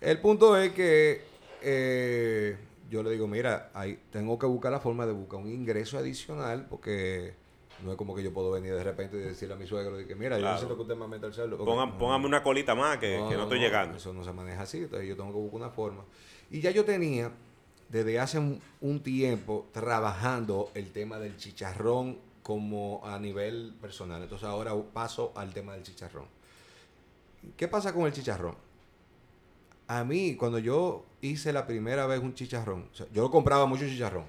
El punto es que eh, yo le digo, mira, ahí tengo que buscar la forma de buscar un ingreso adicional porque no es como que yo puedo venir de repente y decirle a mi suegro que, mira, yo necesito que usted me meta el sueldo. porque Ponga- no- póngame una colita más que, que no, estoy llegando. Eso no se maneja así, entonces yo tengo que buscar una forma. Y ya yo tenía, desde hace un, un tiempo, trabajando el tema del chicharrón como a nivel personal. Entonces ahora paso al tema del chicharrón. ¿Qué pasa con el chicharrón? A mí, cuando yo hice la primera vez un chicharrón, o sea, yo compraba mucho chicharrón.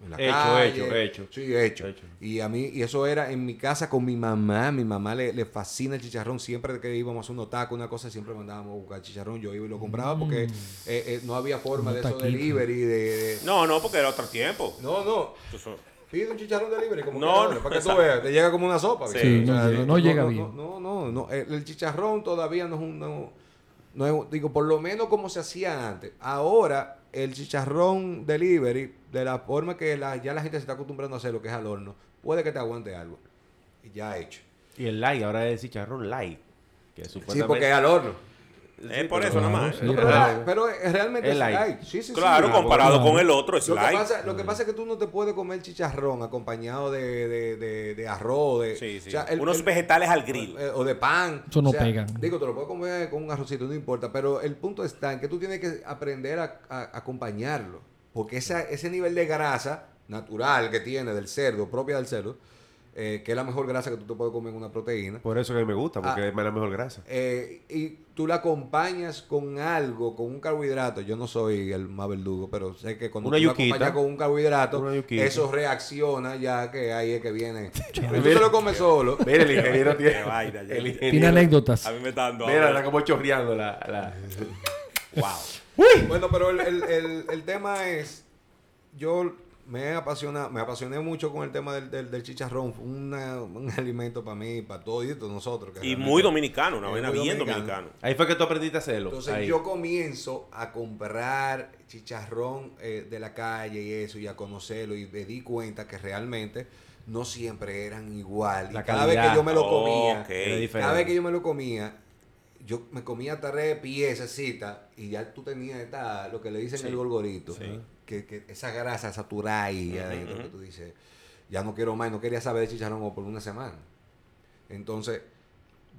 En la Hecho, calle. hecho, hecho. Sí, hecho. Hecho. Y a mí, y eso era en mi casa con mi mamá. Mi mamá le, le fascina el chicharrón. Siempre que íbamos a hacer un taco, una cosa, siempre mandábamos a buscar chicharrón. Yo iba y lo compraba porque eh, eh, no había forma Un de eso delivery. De, de- No, no, porque era otro tiempo. No, no. Eso- Pide un chicharrón delivery como No, quieras, no, para que tú veas. Te llega como una sopa. Sí. no llega- no llega bien. No, no, no. El, el chicharrón todavía no es un... No, no es un- digo, por lo menos como se hacía antes. Ahora, el chicharrón delivery, de la forma que la- ya la gente se está acostumbrando a hacer lo que es al horno, puede que te aguante algo. Y ya hecho. Y el light, ahora es chicharrón light. Que Sí, supuestamente... porque es al horno. Es por eso Claro, nada más. sí, No, pero- es- realmente Es es light. light. Sí, sí, sí. Claro, Sí. comparado claro. con el otro, es Lo que, light. pasa, lo que pasa es que tú no te puedes comer chicharrón acompañado de, de, de, de arroz, de, Sí, sí. o sea, el- Unos el- vegetales al grill. eh, o de pan. Eso no O sea, pegan. Digo, te lo puedes comer con un arrocito, no importa, pero el punto está en que tú tienes que aprender a acompañarlo, porque esa, ese nivel de grasa natural que tiene del cerdo, propia del cerdo, eh, que es la mejor grasa que tú te puedes comer en una proteína, Por eso que a mí me gusta, porque Ah. es la mejor grasa. eh, y tú la acompañas con algo, con un carbohidrato. Yo no soy el más verdugo, pero sé que cuando Una tú la yuquita. acompañas con un carbohidrato, eso reacciona ya que ahí es que viene. Pero tú te lo comes solo. Mira, el ingeniero tiene... Vaina, el Tiene ingeniero- anécdotas. A mí me está dando Mira, está como chorreando la... la... Wow. Bueno, pero el, el- el- el tema es, yo me apasiona, me apasioné mucho con el tema del, del- del chicharrón. Fue una- un alimento para mí, para todos nosotros. que Y muy dominicano, una Es vaina muy bien dominicano. dominicano. Ahí fue que tú aprendiste a hacerlo. Entonces Ahí. yo comienzo a comprar chicharrón eh, de la calle y eso, y a conocerlo, y me di cuenta que realmente no siempre eran igual. La y cada vez que yo me lo comía, cada vez que yo me lo comía, yo me comía tres piececitas y ya tú tenías esta, lo que le dicen Sí. el gorgorito. Sí. Que, que esa grasa saturada adentro, ujú. que tú dices, ya no quiero más, no quería saber de chicharrón por una semana. Entonces,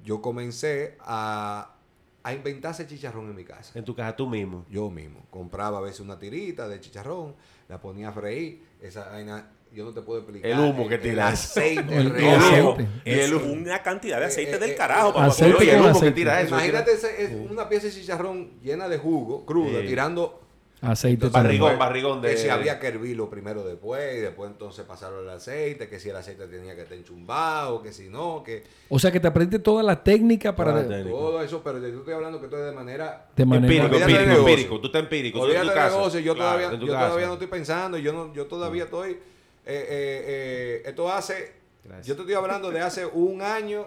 yo comencé a, a inventarse chicharrón en mi casa. En tu casa tú mismo. Yo mismo. Compraba a veces una tirita de chicharrón, la ponía a freír. Esa vaina, yo no te puedo explicar. El humo que El tiras. aceite, El- el el aceite. Es una cantidad de aceite Eh, del eh, carajo. eh, para aceite Oye, el humo que aceite. tira eso. Imagínate ese- es una pieza de chicharrón llena de jugo, cruda, Sí. tirando Aceite Entonces. Barrigón, barrigón de- Que si había que hervirlo primero después, y después entonces pasarlo al aceite, que si el aceite tenía que estar enchumbado, que si no, que O sea que te aprendiste toda la técnica para... Toda la de- técnica. todo eso, pero yo estoy hablando que esto es de manera... de manera... Empírico, empírico, negocio. empírico. Tú estás empírico. tú en Olvídate tu del casa. negocio, yo, Claro, todavía, en tu yo casa. todavía no estoy pensando, yo no, yo todavía estoy, eh, eh, eh, esto hace, Gracias. yo te estoy hablando de hace un año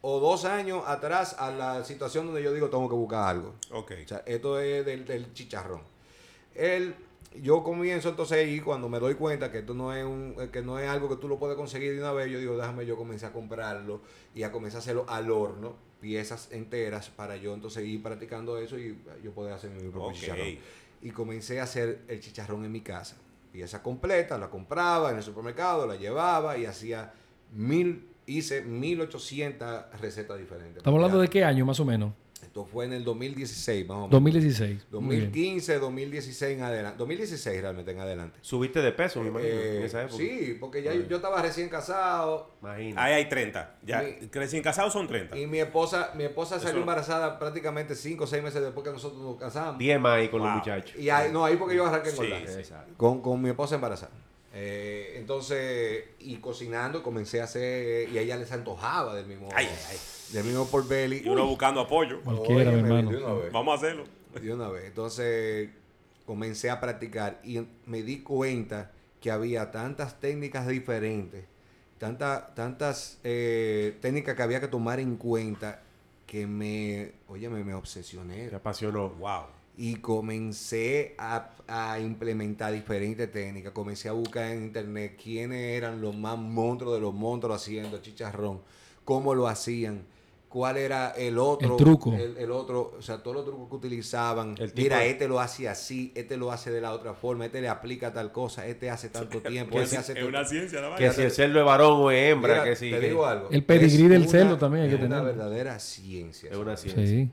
o dos años atrás a la situación donde yo digo tengo que buscar algo. Ok. O sea, esto es del, del chicharrón. El, yo comienzo entonces ahí cuando me doy cuenta que esto no es un, eh, que no es algo que tú lo puedes conseguir de una vez, yo digo, déjame yo comencé a comprarlo y a comenzar a hacerlo al horno, piezas enteras para yo entonces ir practicando eso y yo poder hacer mi propio Ok. chicharrón. Y comencé a hacer el chicharrón en mi casa. Pieza completa, la compraba en el supermercado, la llevaba y hacía mil, hice 1800 recetas diferentes. Estamos hablando de qué año más o menos. Esto fue en el 2016, más o menos. 2016. Muy bien. 2015, 2016 en adelante. 2016 realmente en adelante. Subiste de peso, me imagino, Eh, en esa época. sí, porque ya yo, yo estaba recién casado Imagino. Ahí hay 30. Ya, Mi- recién casados son 30. y mi esposa, mi esposa salió embarazada prácticamente 5 o 6 meses después que nosotros nos casamos. 10 más ahí con los Wow. muchachos. Y ahí, no, ahí porque yo arranqué en Sí, engordar. sí. Con, con mi esposa embarazada. Eh, entonces, y cocinando, comencé a hacer, y a ella les antojaba del mismo, Ay, ay. del mismo por belly. Y uno buscando apoyo. Cualquiera, mi hermano. de una vez. Vamos a hacerlo. De una vez. Entonces comencé a practicar y me di cuenta que había tantas técnicas diferentes, tanta- tantas eh, técnicas que había que tomar en cuenta que me, oye, me, me obsesioné. Te apasionó. Wow. Y comencé a, a implementar diferentes técnicas. Comencé a buscar en internet quiénes eran los más monstruos de los monstruos haciendo chicharrón, cómo lo hacían, cuál era el otro El truco. el, el otro, o sea, todos los trucos que utilizaban. El Mira, de- este lo hace así, este lo hace de la otra forma, este le aplica tal cosa, este hace tanto tiempo, este hace es tanto- una ciencia la Que si el cerdo es varón o es hembra, Mira, que sí. te digo algo. El pedigrí del cerdo también hay que es una verdadera ciencia. Es una ciencia. Sí.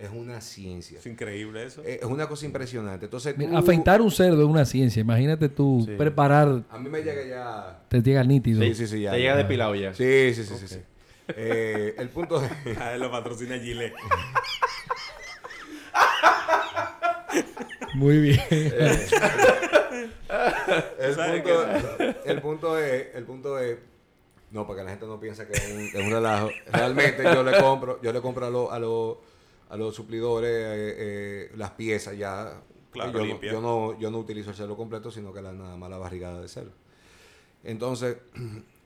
Es una ciencia. Es increíble eso. Es una cosa impresionante. Entonces, Mira, tú- afeitar un cerdo es una ciencia. Imagínate tú Sí. preparar, A mí me llega ya. te llega nítido. Sí, sí, sí, ya. Te llega ya. depilado ya. Sí, sí, sí, sí. sí. Eh, el punto es. A él lo patrocina Gillette. Muy bien. El ¿Sabes punto, el punto es. El punto es. No, para que la gente no piense que es un, es un relajo. Realmente yo le compro, yo le compro a los a los a los suplidores eh, eh, las piezas ya. Claro, yo, no, limpia. yo no yo no utilizo el celo completo, sino que la nada más la barrigada de celo. Entonces,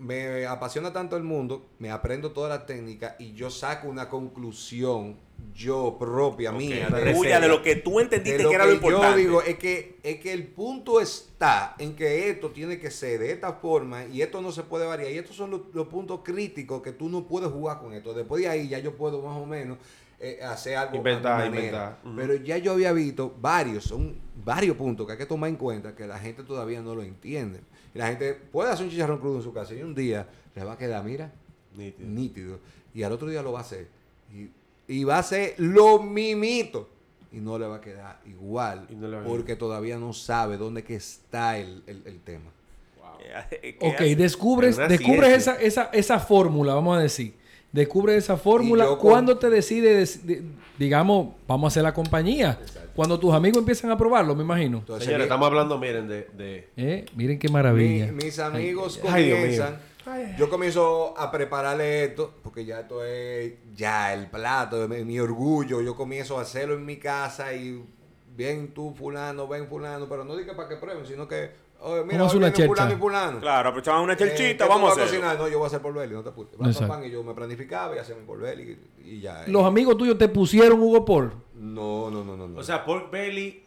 me apasiona tanto el mundo, me aprendo toda la técnica y yo saco una conclusión yo propia mía. De- lo que tú entendiste de lo que era lo que yo importante. digo es que, es que el punto está en que esto tiene que ser de esta forma y esto no se puede variar. Y estos son los, los puntos críticos que tú no puedes jugar con esto. Después de ahí ya yo puedo más o menos eh, hacer algo Inventar, inventar. Pero ya yo había visto varios, son varios puntos que hay que tomar en cuenta que la gente todavía no lo entiende. Y la gente puede hacer un chicharrón crudo en su casa y un día le va a quedar, mira, Nítido. nítido. Y al otro día lo va a hacer. Y, y va a ser lo mimito. Y no le va a quedar igual. No a porque todavía no sabe dónde que está el, el- el tema. ¿Qué Ok, hace? descubres, Es una descubres ciencia. esa, esa, esa fórmula, vamos a decir. Descubres esa fórmula. Con- cuando te decides, de- digamos, vamos a hacer la compañía? Cuando tus amigos empiezan a probarlo, me imagino. Entonces, Señores, estamos hablando, miren, de... de Eh, Miren qué maravilla. mi- mis amigos ay, Dios mío. comienzan. Yo comienzo a prepararle esto, porque ya esto es ya el plato, mi, mi orgullo. Yo comienzo a hacerlo en mi casa y bien tú fulano, ven fulano, pero no diga para que prueben, sino que, oye, mira, Vamos a hacer una chercha. y fulano. Claro, aprovechaban una Eh, ¿qué chelchita, tú vamos a cocinar? No, yo voy a hacer por belly, no te apures. Y yo me planificaba y hacía mi por belly y, y ya. Los amigos tuyos te pusieron Hugo Paul. No, no, no, no. no. O sea, pork belly,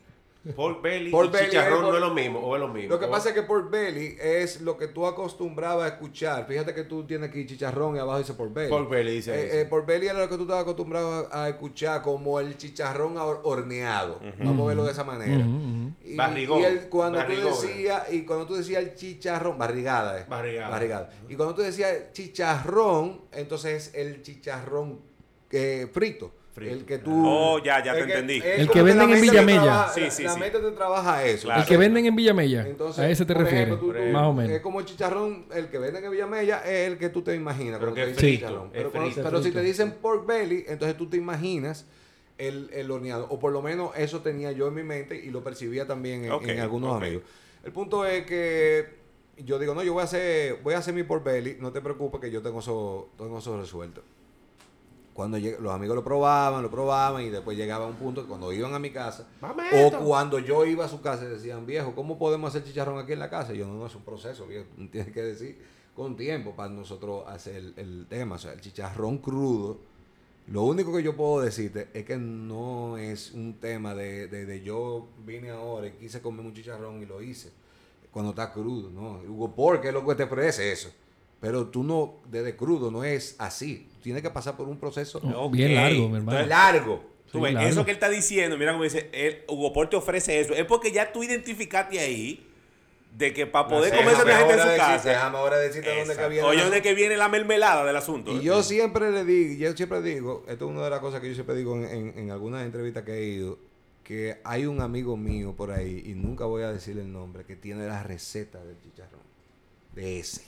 pork belly Pork y belly chicharrón es no por- es lo mismo, o es lo mismo. Lo que O- pasa es que por belly es lo que tú acostumbrabas a escuchar. Fíjate que tú tienes aquí chicharrón y abajo dice por belly. Pork belly dice Eh, eso. eh, por belly era lo que tú estabas acostumbrado a, a escuchar como el chicharrón hor- horneado. Vamos a verlo de esa manera. Y, Barrigón, y el- cuando barrigón. tú decías y cuando tú decías el chicharrón barrigada, eh, Barrigada. y cuando tú decías chicharrón entonces es el chicharrón eh, frito, Frito. el que tú Oh, ya, ya te el que- entendí. El que venden en Villamella. trabaja- Sí, la- sí, la sí. mente te trabaja eso Claro. El que venden en Villamella. entonces, a ese te refieres. más o menos. Es como el chicharrón, el que venden en Villamella es el que tú te imaginas. Pero que es frito, chicharrón. es Pero, cuando- frito. pero si te dicen pork belly, entonces tú te imaginas el, el horneado. O por lo menos eso tenía yo en mi mente y lo percibía también en, algunos amigos. El punto es que yo digo, no, yo voy a hacer, voy a hacer mi pork belly, no te preocupes que yo tengo eso, tengo eso resuelto. Cuando los amigos lo probaban, lo probaban y después llegaba un punto que cuando iban a mi casa o cuando yo iba a su casa decían, viejo, ¿cómo podemos hacer chicharrón aquí en la casa? Y yo, no, no, es un proceso, viejo. Tienes que decir con tiempo para nosotros hacer el, el tema. O sea, el chicharrón crudo. Lo único que yo puedo decirte es que no es un tema de, de, de yo vine ahora y quise comer un chicharrón y lo hice. Cuando está crudo, ¿no? Hugo, ¿por qué es lo que te ofrece eso? Pero tú no, desde crudo, no es así. Tienes que pasar por un proceso Oh. Bien largo, mi hermano. Entonces, largo. Tú Sí, ves, eso que él está diciendo, mira cómo dice, él, Hugo Paul te ofrece eso. Es porque ya tú identificaste ahí de que para poder comerse déjame la gente en su casa. Déjame ahora decirte dónde que viene. Oye, la- ¿dónde que viene la mermelada del asunto? Y yo siempre le digo, yo siempre digo, esto es una de las cosas que yo siempre digo en, en- en algunas entrevistas que he ido, que hay un amigo mío por ahí, y nunca voy a decir el nombre, que tiene la receta del chicharrón. De ese.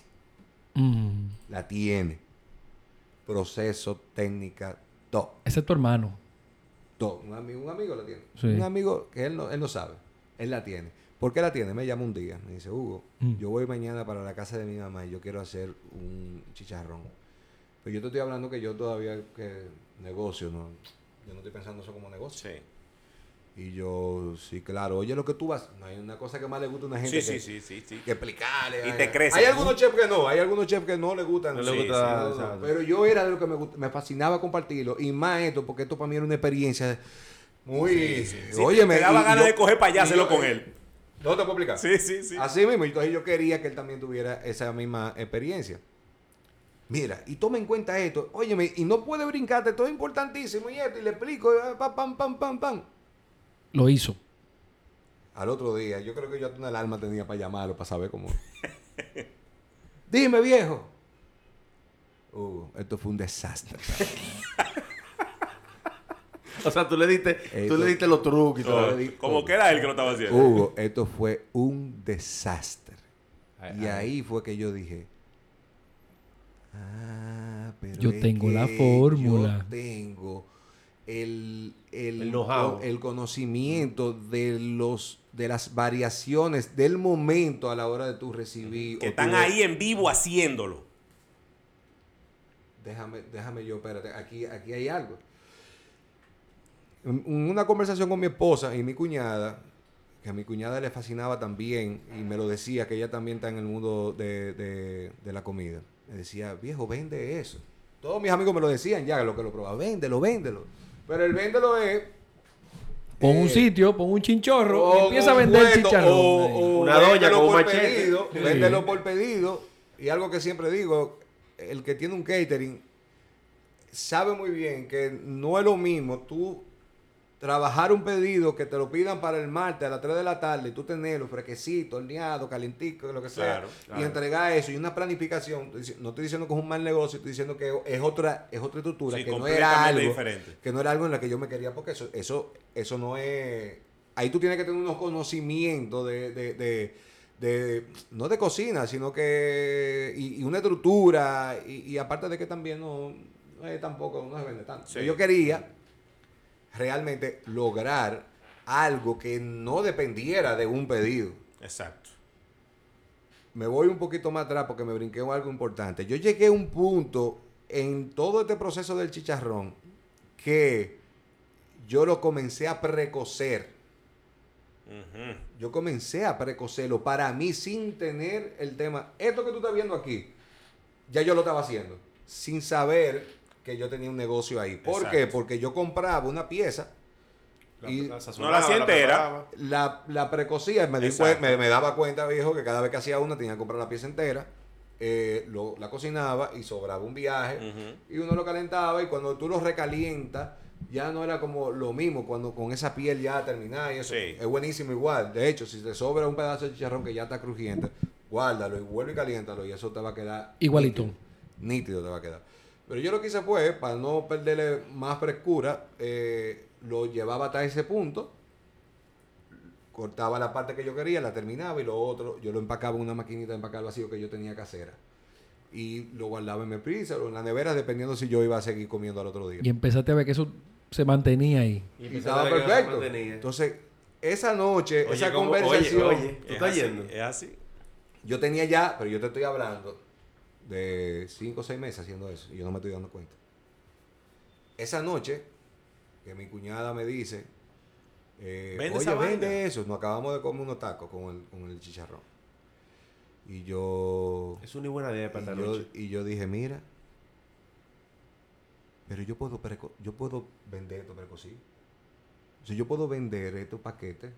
Mm. La tiene. Proceso, técnica, todo. Ese es tu hermano. Todo. Un amigo, un amigo la tiene. Sí. Un amigo que él no, él no sabe. Él la tiene. ¿Por qué la tiene? Me llama un día. Me dice, Hugo, Mm. yo voy mañana para la casa de mi mamá y yo quiero hacer un chicharrón. Pero yo te estoy hablando que yo todavía que negocio, ¿no? Yo no estoy pensando eso como negocio. Sí. Y yo, sí, claro. Oye, lo que tú vas... No hay una cosa que más le gusta a una gente Sí, que, sí, sí, sí, sí. que explicarle. Y Hay- te crece. Hay algunos chefs que no. Hay algunos chefs que no le gustan. No le Sí, gusta, sí, no, no. exacto. Pero yo era de lo que me, me fascinaba compartirlo. Y más esto, porque esto para mí era una experiencia muy... Sí, Oye, te daba ganas de coger para allá y hacerlo yo- con él. No te puedo explicar. Sí, sí, sí. Así mismo. Entonces yo quería que él también tuviera esa misma experiencia. Mira, y toma en cuenta esto. Óyeme, y no puede brincarte, esto es importantísimo y esto, y le explico, eh, pam, pam, pam, pam, pam. Lo hizo. Al otro día, yo creo que yo hasta una alarma tenía para llamarlo, para saber cómo. Dime, viejo. Uh, esto fue un desastre. O sea, tú le diste, tú le diste los trucos y todo. Como que era él que lo estaba haciendo. Hugo, esto fue un desastre. Ay, Y ay. ahí fue que yo dije, ah, pero Yo es tengo la fórmula. Yo tengo el, el, El conocimiento de los de las variaciones del momento a la hora de tú recibir. que están ahí en vivo haciéndolo. Déjame, déjame yo, espérate, aquí, aquí hay algo. En en una conversación con mi esposa y mi cuñada, que a mi cuñada le fascinaba también, y me lo decía, que ella también está en el mundo de, de- de la comida. Me decía, viejo, vende eso. Todos mis amigos me lo decían ya, lo que lo probaba, véndelo, véndelo. Pero el véndelo es... Pon un eh, sitio, pon un chinchorro y o empieza a vender cuento, chicharrón. o- ahí. o Una doña con un machete. pedido, Sí. Véndelo por pedido. Y algo que siempre digo, el que tiene un catering sabe muy bien que no es lo mismo tú trabajar un pedido que te lo pidan para el martes a las 3 de la tarde y tú tenerlo fresquecito, horneado, calentico, lo que sea, Claro, y entregar eso y una planificación. No estoy diciendo que es un mal negocio, estoy diciendo que es otra, es otra estructura, Sí, que no era algo diferente. que no era algo en la que yo me quería, porque eso, eso, eso no es. Ahí tú tienes que tener unos conocimientos de, de, de, de- no de cocina, sino que. y, y una estructura, y, y aparte de que también no, tampoco, no se vende tanto. Sí. Yo quería realmente lograr algo que no dependiera de un pedido. Exacto. Me voy un poquito más atrás porque me brinqué en algo importante. Yo llegué a un punto en todo este proceso del chicharrón que yo lo comencé a precocer. Yo comencé a precocerlo para mí sin tener el tema. Esto que tú estás viendo aquí, ya yo lo estaba haciendo. Sin saber que yo tenía un negocio ahí. ¿Por Exacto. qué? Porque yo compraba una pieza, Y- sazonaba, No la hacía entera. la, la precocía, me, di me, me daba cuenta, viejo, que cada vez que hacía una tenía que comprar la pieza entera. eh, lo- la cocinaba y sobraba un viaje. Y uno lo calentaba y cuando tú lo recalientas, ya no era como lo mismo cuando con esa piel ya terminada y eso. Sí. Es buenísimo igual. De hecho, si te sobra un pedazo de chicharrón que ya está crujiente, guárdalo y vuelve y caliéntalo y eso te va a quedar Igualito. Nítido, Nítido te va a quedar. Pero yo lo que hice fue, para no perderle más frescura, eh, lo llevaba hasta ese punto, cortaba la parte que yo quería, la terminaba y lo otro, yo lo empacaba en una maquinita de empacar vacío que yo tenía casera. Y lo guardaba en mi freezer o en la nevera, dependiendo si yo iba a seguir comiendo al otro día. Y empezaste a ver que eso se mantenía ahí. Y empezaste estaba perfecto. mantenía. Entonces, esa noche, Oye, esa ¿cómo? conversación, Oye, oye. ¿Tú Es estás así, yendo? Es así. yo tenía ya, pero yo te estoy hablando de 5 o 6 meses haciendo eso y yo no me estoy dando cuenta. Esa noche, que mi cuñada me dice, eh, Vende oye, vende vaina". eso, nos acabamos de comer unos tacos con el, con el chicharrón. Y yo, Es una buena idea para y yo, noche. y yo dije, mira, pero yo puedo, yo puedo vender esto precocido. O sea, yo puedo vender estos paquetes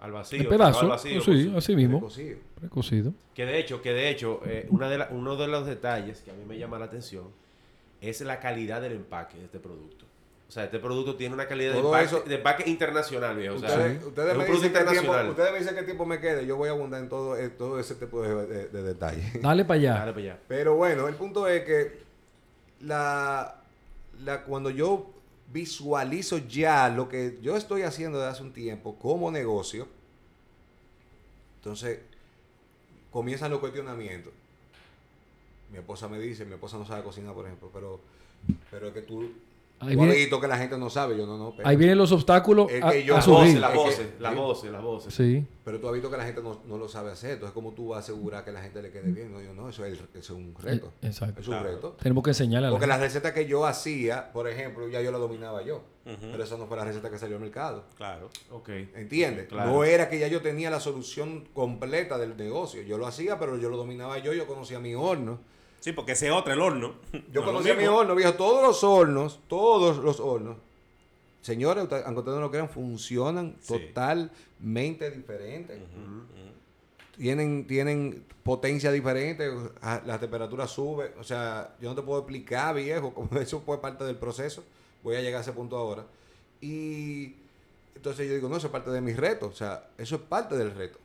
Al vacío. El pedazo. al vacío, sí, pues, así mismo. precocidos. Precocido. Que de hecho, que de hecho, eh, una de la- uno de los detalles que a mí me llama la atención es la calidad del empaque de este producto. O sea, este producto tiene una calidad de empaque, eso- de empaque internacional, viejo. O sea, Ustedes, me dicen qué tiempo, internacional. ustedes me dicen qué tiempo me quede. Yo voy a abundar en todo, en todo ese tipo de, de- de detalles. Dale para allá. Dale para allá. Pero bueno, el punto es que la, la- cuando yo visualizo ya lo que yo estoy haciendo desde hace un tiempo como negocio, entonces comienzan los cuestionamientos. Mi esposa me dice, mi esposa no sabe cocinar, por ejemplo, pero, pero es que tú, Ahí viene- visto que la gente no sabe, yo no, no. pero- Ahí vienen los obstáculos Es que yo- a Las Las voces, las Es que- voces, las voces, las voces. Sí. Pero tú has visto que la gente no, no lo sabe hacer. Entonces, ¿cómo tú vas a asegurar que la gente le quede bien? No, yo no, eso es, el- eso es un reto. Eh, exacto. Es un Claro. reto. Tenemos que enseñarle a la Porque gente. las recetas que yo hacía, por ejemplo, ya yo la dominaba yo. Pero esa no fue la receta que salió al mercado. Claro. Ok. ¿Entiendes? Claro. No era que ya yo tenía la solución completa del negocio. Yo lo hacía, pero yo lo dominaba yo. Yo conocía mi horno. Sí, porque ese otro, el horno. Yo no es lo conocía mi horno, viejo. Todos los hornos, todos los hornos, señores, aunque ustedes no lo crean, funcionan Sí. totalmente diferentes. Tienen, tienen potencia diferente, la temperatura sube. O sea, yo no te puedo explicar, viejo, como eso fue parte del proceso. Voy a llegar a ese punto ahora. Y entonces yo digo, no, eso es parte de mis retos. O sea, eso es parte del reto.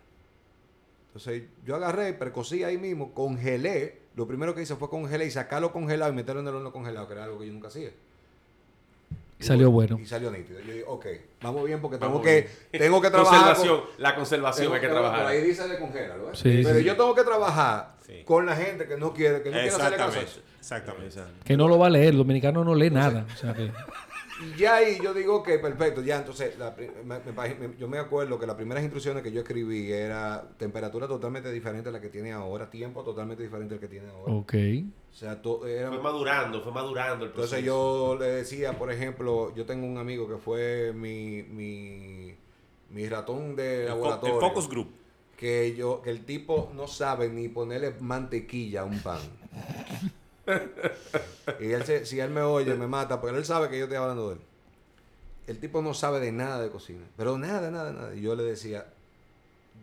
Entonces yo agarré, precocí ahí mismo, congelé. Lo primero que hice fue congelar y sacarlo congelado y meterlo en el horno congelado, que era algo que yo nunca hacía. Y salió bueno. Y salió nítido. Yo digo, ok, vamos bien porque tengo que, bien. tengo que trabajar. Conservación. con- La conservación hay que trabajar. Por ahí dice de congélalo, ¿eh? Sí, Pero sí. yo tengo que trabajar Sí. con la gente que no quiere, que no quiere a Exactamente. Exactamente. Que no lo va a leer. El dominicano no lee nada. O sea que... Y ya ahí yo digo, ok, perfecto, ya entonces, la pri- me- me- me- yo me acuerdo que las primeras instrucciones que yo escribí era temperatura totalmente diferente a la que tiene ahora, tiempo totalmente diferente al que tiene ahora. Ok. O sea, to- era, Fue madurando, fue madurando el proceso. Entonces yo le decía, por ejemplo, yo tengo un amigo que fue mi, mi, mi ratón de El, fo- laboratorio. el focus group. Que yo, que el tipo no sabe ni ponerle mantequilla a un pan. Y él se- si él me oye, me mata, porque él sabe que yo estoy hablando de él. El tipo no sabe de nada de cocina, pero nada, nada, nada. Y yo le decía,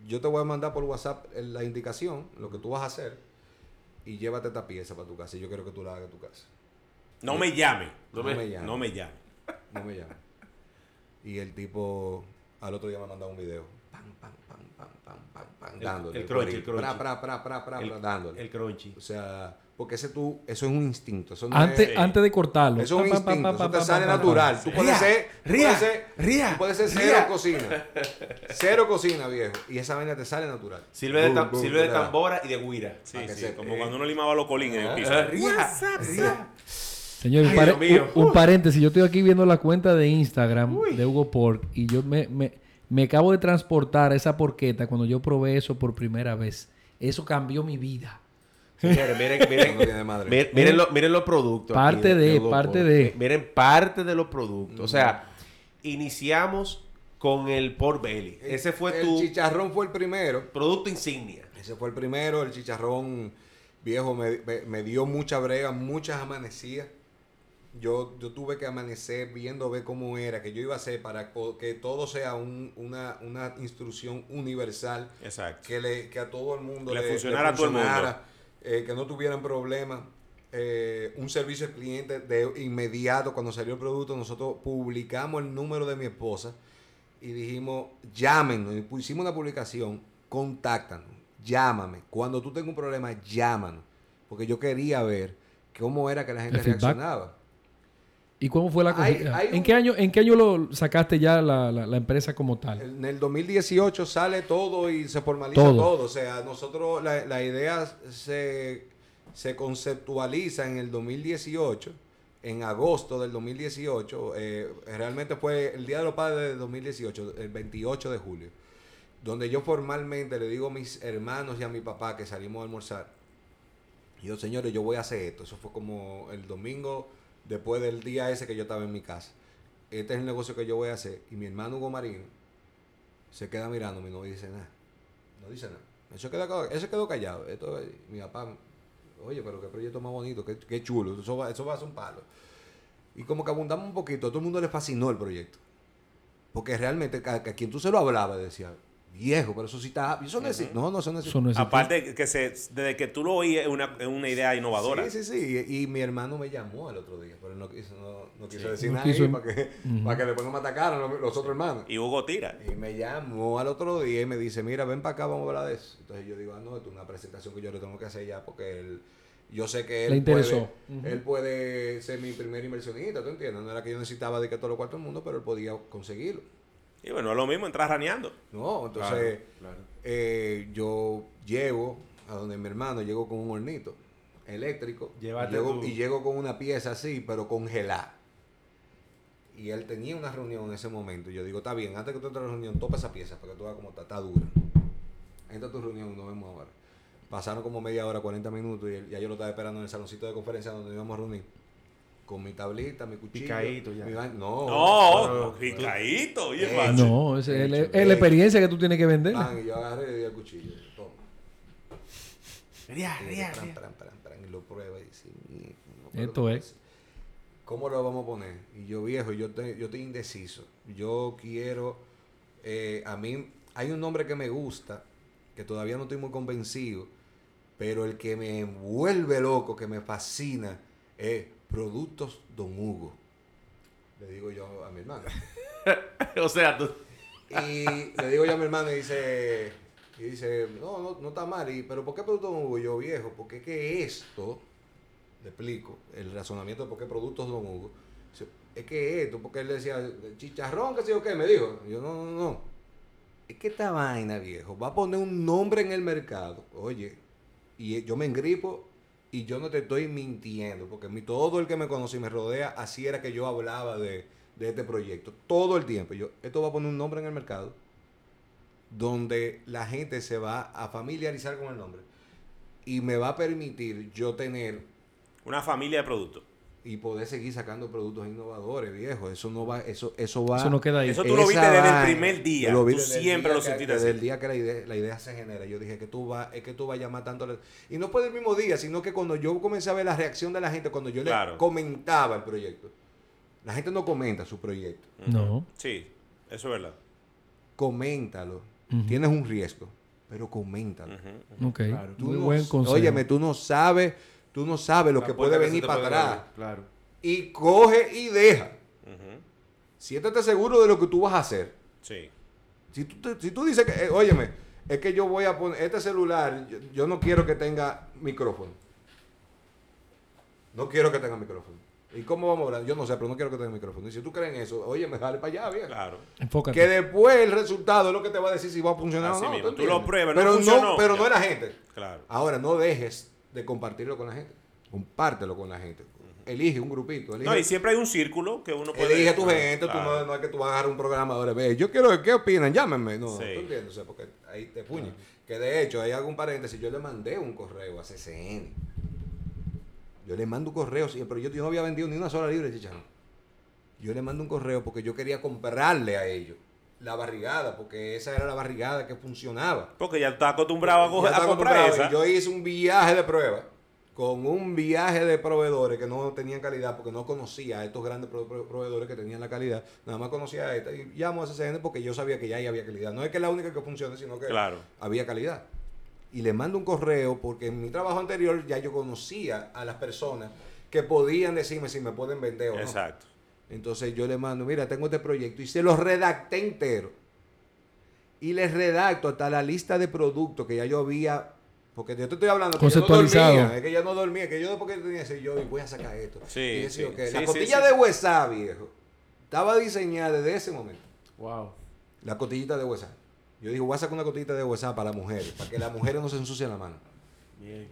yo te voy a mandar por WhatsApp la indicación, lo que tú vas a hacer, y llévate esta pieza para tu casa. Y yo quiero que tú la hagas en tu casa. No me llame. No No me- me llame. No me llame. No me llama. Y el tipo al otro día me mandaba un video. Pam, pam, pam, pam, pam, pam, pam, El- dándole. el crunchy, ahí. el crunchy. Pra, pra, pra, pra, pra, el, pra, dándole. el crunchy. O sea, porque ese tú, eso es un instinto. Eso no Antes, es, antes de cortarlo. eso es un instinto. Eso te sale natural. Tú puedes ser, ría, ría, tú puedes ser ría. cero cocina. Cero cocina, viejo. Y esa vaina te sale natural. Sirve de, tambora y de guira. Sí, sí, se- como eh. cuando uno limaba los colines en el piso. Ah, ría, ría. Señor, un, un- un paréntesis. Yo estoy aquí viendo la cuenta de Instagram de Hugo Pork y yo me, me, me acabo de transportar esa porqueta cuando yo probé eso por primera vez. Eso cambió mi vida. Señores, miren, miren, miren, lo- miren los productos. Parte de, parte Pork. de. Miren parte de los productos. O sea, iniciamos con el Port Belly. Ese fue el tu chicharrón fue el primero. producto insignia. Ese fue el primero. El chicharrón viejo me, me- me dio mucha brega, muchas amanecidas. Yo, yo tuve que amanecer viendo ver cómo era, que yo iba a hacer para que todo sea un- una, una instrucción universal, Exacto. que, le, que a todo el mundo Le funcionara a todo el mundo. Eh, que no tuvieran problemas. Eh, un servicio al cliente de inmediato cuando salió el producto nosotros publicamos el número de mi esposa y dijimos llámenos y pusimos una publicación contáctanos llámame cuando tú tengas un problema llámanos porque yo quería ver cómo era que la gente reaccionaba ¿Y cómo fue la hay ¿En, un- qué año, ¿En qué año lo sacaste ya la, la- la empresa como tal? En el 2018 sale todo y se formaliza Todo. todo. O sea, nosotros la, la idea se, se conceptualiza en el 2018, en agosto del 2018. eh, realmente fue el Día de los Padres del 2018, el 28 de julio, donde yo formalmente le digo a mis hermanos y a mi papá que salimos a almorzar. Y yo, señores, yo voy a hacer esto. Eso fue como el domingo después del día ese que yo estaba en mi casa. Este es el negocio que yo voy a hacer. Y mi hermano Hugo Marino se queda mirándome y no dice nada. No dice nada. Eso quedó, eso quedó callado. Esto, mi papá, oye, pero qué proyecto más bonito, qué, qué chulo. Eso va, eso va a ser un palo. Y como que abundamos un poquito, a todo el mundo le fascinó el proyecto. Porque realmente a, a quien tú se lo hablabas decía, Viejo, pero eso sí está... Eso no existe. No, no, eso no existe. Eso no es Aparte, que se, desde que tú lo oías, es una, es una idea innovadora. Sí, sí, sí. Y, y mi hermano me llamó el otro día, pero él no quiso, no, no quiso Sí. decir No nada quiso- para que, para que después no me atacaran los, los otros hermanos. Y Hugo tira. Y me llamó al otro día y me dice, mira, ven para acá, vamos a hablar de eso. Entonces yo digo, ah, no, esto es una presentación que yo le tengo que hacer ya porque él, yo sé que él Le interesó. puede, él puede ser mi primer inversionista, ¿tú entiendes? No era que yo necesitaba de que todo lo cuarto del mundo, pero él podía conseguirlo. Y bueno, es lo mismo entrar raneando. No, entonces eh, yo llego a donde mi hermano, llego con un hornito eléctrico Llévate y, llego, tú. y llego con una pieza así, pero congelada. Y él tenía una reunión en ese momento. Y yo digo, está bien, antes que tú entres a la reunión, topa esa pieza para que tú veas cómo está, está dura. Entra a tu reunión, nos vemos ahora. Pasaron como media hora, 40 minutos, y él- ya yo lo estaba esperando en el saloncito de conferencia donde íbamos a reunir. Con mi tablita, mi cuchillo. Picadito ya. mi vaina- No, No, no, picadito, oye, Eh. No, es, la- Hecho, es la experiencia que tú tienes que vender. Pan, y yo agarré y le di el cuchillo. Toma. Pran, pran, y lo prueba y dice, "Mierda, no, Esto no es. ¿Cómo lo vamos a poner? Y yo, viejo, yo, te- yo estoy indeciso. Yo quiero, eh, a mí, hay un nombre que me gusta, que todavía no estoy muy convencido, pero el que me vuelve loco, que me fascina, es Productos Don Hugo. Le digo yo a mi hermano. o sea, tú... Y le digo yo a mi hermano y dice, y dice, no, no, no está mal. Y, pero ¿por qué productos Don Hugo? Y yo, viejo, porque es que esto, le explico, el razonamiento de por qué productos Don Hugo. Dice, Es que esto, porque él decía, chicharrón, que sé yo qué, me dijo. Yo, no, no, no. Es que esta vaina, viejo, va a poner un nombre en el mercado. Oye, y yo me engripo y yo no te estoy mintiendo, porque mi, todo el que me conoce y me rodea, así era que yo hablaba de, de este proyecto. Todo el tiempo. Yo, esto va a poner un nombre en el mercado donde la gente se va a familiarizar con el nombre y me va a permitir yo tener Una familia de productos. Y poder seguir sacando productos innovadores, viejo. Eso no va, eso, eso va. Eso no queda ahí. Eso tú lo viste desde el primer día. lo vi Tú siempre lo que- sentiste Desde el día que la idea, la idea se genera. Yo dije que tú va, es que tú vas a llamar tanto. la- Y no fue el mismo día, sino que cuando yo comencé a ver la reacción de la gente, cuando yo Claro. le comentaba el proyecto. La gente no comenta su proyecto. No. Sí, eso es verdad. Coméntalo. Tienes un riesgo, pero coméntalo. Ok. Claro. Tú Muy no- buen consejo. Óyeme, tú no sabes, tú no sabes lo La que puede venir para puede atrás. Claro. Y coge y deja. Ujú. Siéntate seguro de lo que tú vas a hacer. Sí. Si tú, te- si tú dices que, eh, óyeme, es que yo voy a poner este celular, yo, yo no quiero que tenga micrófono. No quiero que tenga micrófono. ¿Y cómo vamos a hablar? Yo no sé, pero no quiero que tenga micrófono. Y si tú crees en eso, óyeme, dale para allá, bien. Claro. Enfócate. Que después el resultado es lo que te va a decir si va a funcionar Así o no. mismo. ¿tú Tú lo pruebas, no pero funcionó, pero ya. no es la gente. Claro. Ahora, no dejes de compartirlo con la gente. Compártelo con la gente. Elige un grupito. Elige, No, y siempre hay un círculo que uno puede. elige a tu gente. Tú Claro. no, no es que tú vas a agarrar un programa ahora. Ve, yo quiero, ¿qué opinan? Llámenme. No, Sí. ¿tú entiendes? O sea, porque ahí te puñe. Que de hecho, ahí hago un paréntesis. Yo le mandé un correo a CCN. Yo le mando un correo, pero yo, yo no había vendido ni una sola libra de chicharrón. Yo le mando un correo porque yo quería comprarle a ellos la barrigada, porque esa era la barrigada que funcionaba. Porque ya está acostumbrado a, coger- a estaba comprar esa. Y Yo hice un viaje de prueba con un viaje de proveedores que no tenían calidad porque no conocía a estos grandes pro- pro- proveedores que tenían la calidad. Nada más conocía a esta. Y llamo a CCN porque yo sabía que ya ahí había calidad. No es que es la única que funcione, sino que Claro. había calidad. Y le mando un correo porque en mi trabajo anterior ya yo conocía a las personas que podían decirme si me pueden vender o no. Exacto. Entonces yo le mando, mira, tengo este proyecto y se lo redacté entero. Y les redacto hasta la lista de productos que ya yo había, porque yo te estoy hablando que yo no Conceptualizado. dormía, es que yo no dormía, que yo después que tenía ese yo y voy a sacar esto. Sí, y decía, sí, ok, sí, la sí. de huesa, viejo, estaba diseñada desde ese momento. Wow. La costillita de huesa. Yo dije, voy a sacar una costillita de huesa para las mujeres, para que las mujeres no se ensucien la mano. Bien.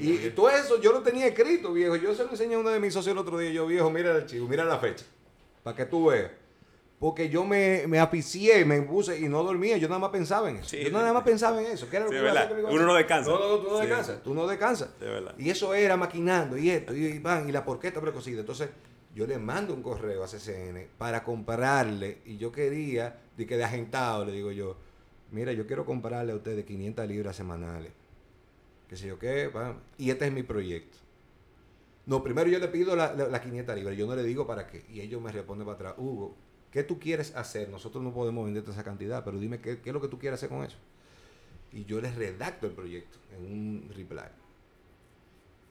Y, y todo eso yo lo tenía escrito, viejo. Yo se lo enseñé a uno de mis socios el otro día. Yo, viejo, mira el archivo, mira la fecha. Para que tú veas. Porque yo me, me aficié, me puse y no dormía. Yo nada más pensaba en eso. Sí. yo nada más pensaba en eso. ¿Qué era lo Sí, que iba a hacer, que iba a Uno no descansa. No, no, tú no Sí. descansas. Tú no descansas. De verdad. Y eso era maquinando y esto, y, y van, y la porqueta precocida. Entonces, yo le mando un correo a CCN para comprarle, y yo quería, de que de agentado, le digo yo, mira, yo quiero comprarle a ustedes 500 libras semanales. Sé yo qué, y este es mi proyecto. No, primero yo le pido la, la, la 500 libras, yo no le digo para qué. Y ellos me responden para atrás, Hugo, ¿qué tú quieres hacer? Nosotros no podemos venderte esa cantidad, pero dime qué, qué es lo que tú quieres hacer con eso. Y yo les redacto el proyecto en un reply.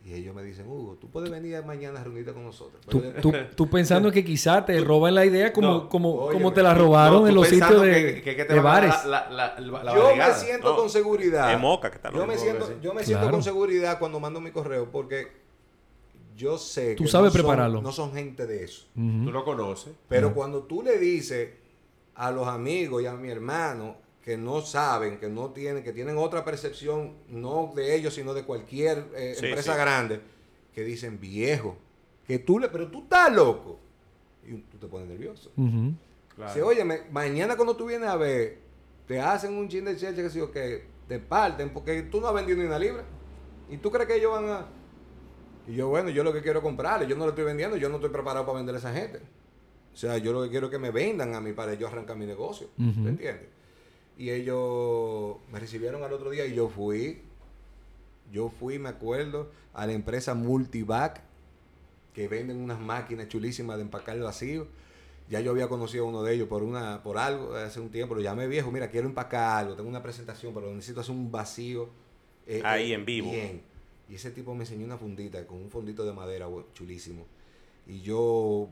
Y ellos me dicen, Hugo, tú puedes venir mañana a reunirte con nosotros. Tú, tú, tú pensando que quizá te roban la idea como, No, como, óyeme, como te la robaron en los sitios de, que- que- que te de bares. La, la, la, la yo me siento No. con seguridad. Es moca que está Yo me siento, yo me siento Claro. con seguridad cuando mando mi correo porque yo sé Tú que sabes no son- prepararlo. no son gente de eso. Tú lo conoces. Pero cuando tú le dices a los amigos y a mi hermano que no saben, que no tienen, que tienen otra percepción, no de ellos, sino de cualquier eh, Sí, empresa sí. grande, que dicen viejo, que tú le, pero tú estás loco. Y tú te pones nervioso. Claro. Si, oye, mañana cuando tú vienes a ver, te hacen un chin de cheche que sí que te parten porque tú no has vendido ni una libra. Y tú crees que ellos van a. Y yo, bueno, yo lo que quiero es comprarle, yo no lo estoy vendiendo, yo no estoy preparado para vender a esa gente. O sea, yo lo que quiero es que me vendan a mí para yo arrancar mi negocio. Ujú. ¿Te entiendes? Y ellos me recibieron al otro día y yo fui. Yo fui, me acuerdo, a la empresa Multivac, que venden unas máquinas chulísimas de empacar el vacío. Ya yo había conocido a uno de ellos por una por algo hace un tiempo. Lo llamé viejo, mira, quiero empacar algo, tengo una presentación, pero necesito hacer un vacío. eh, Ahí eh, en vivo. Bien. Y ese tipo me enseñó una fundita con un fondito de madera chulísimo. Y yo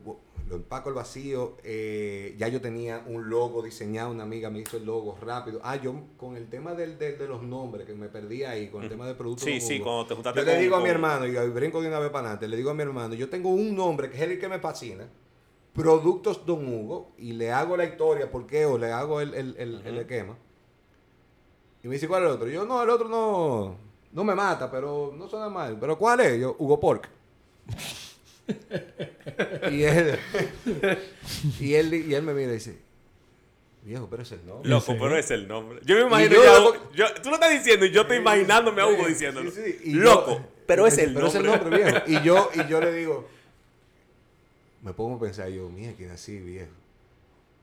lo empaco el vacío. eh, ya yo tenía un logo diseñado, una amiga me hizo el logo rápido. Ah, yo con el tema del, del- de los nombres, que me perdí ahí, con el tema del producto. Sí, sí, cuando te juntaste Yo le con- digo a mi hermano, y brinco de una vez para adelante, le digo a mi hermano, yo tengo un nombre que es el que me fascina, Productos Don Hugo, y le hago la historia, ¿por qué? O le hago el, el, el- el esquema. Y me dice, ¿cuál es el otro? Y yo, no, el otro no, no me mata, pero no suena mal. ¿Pero cuál es? Yo, Hugo Pork. Y él, y él, y él me mira y dice, viejo, pero es el nombre. Loco, pero es el nombre. Yo me imagino yo ya. loco- yo- tú lo estás diciendo y yo estoy imaginándome a Hugo diciéndolo. sí, sí. Y Loco, yo- pero es el pero es el nombre. viejo. Y yo, y yo le digo, me pongo a pensar yo, mía, ¿quién así, viejo?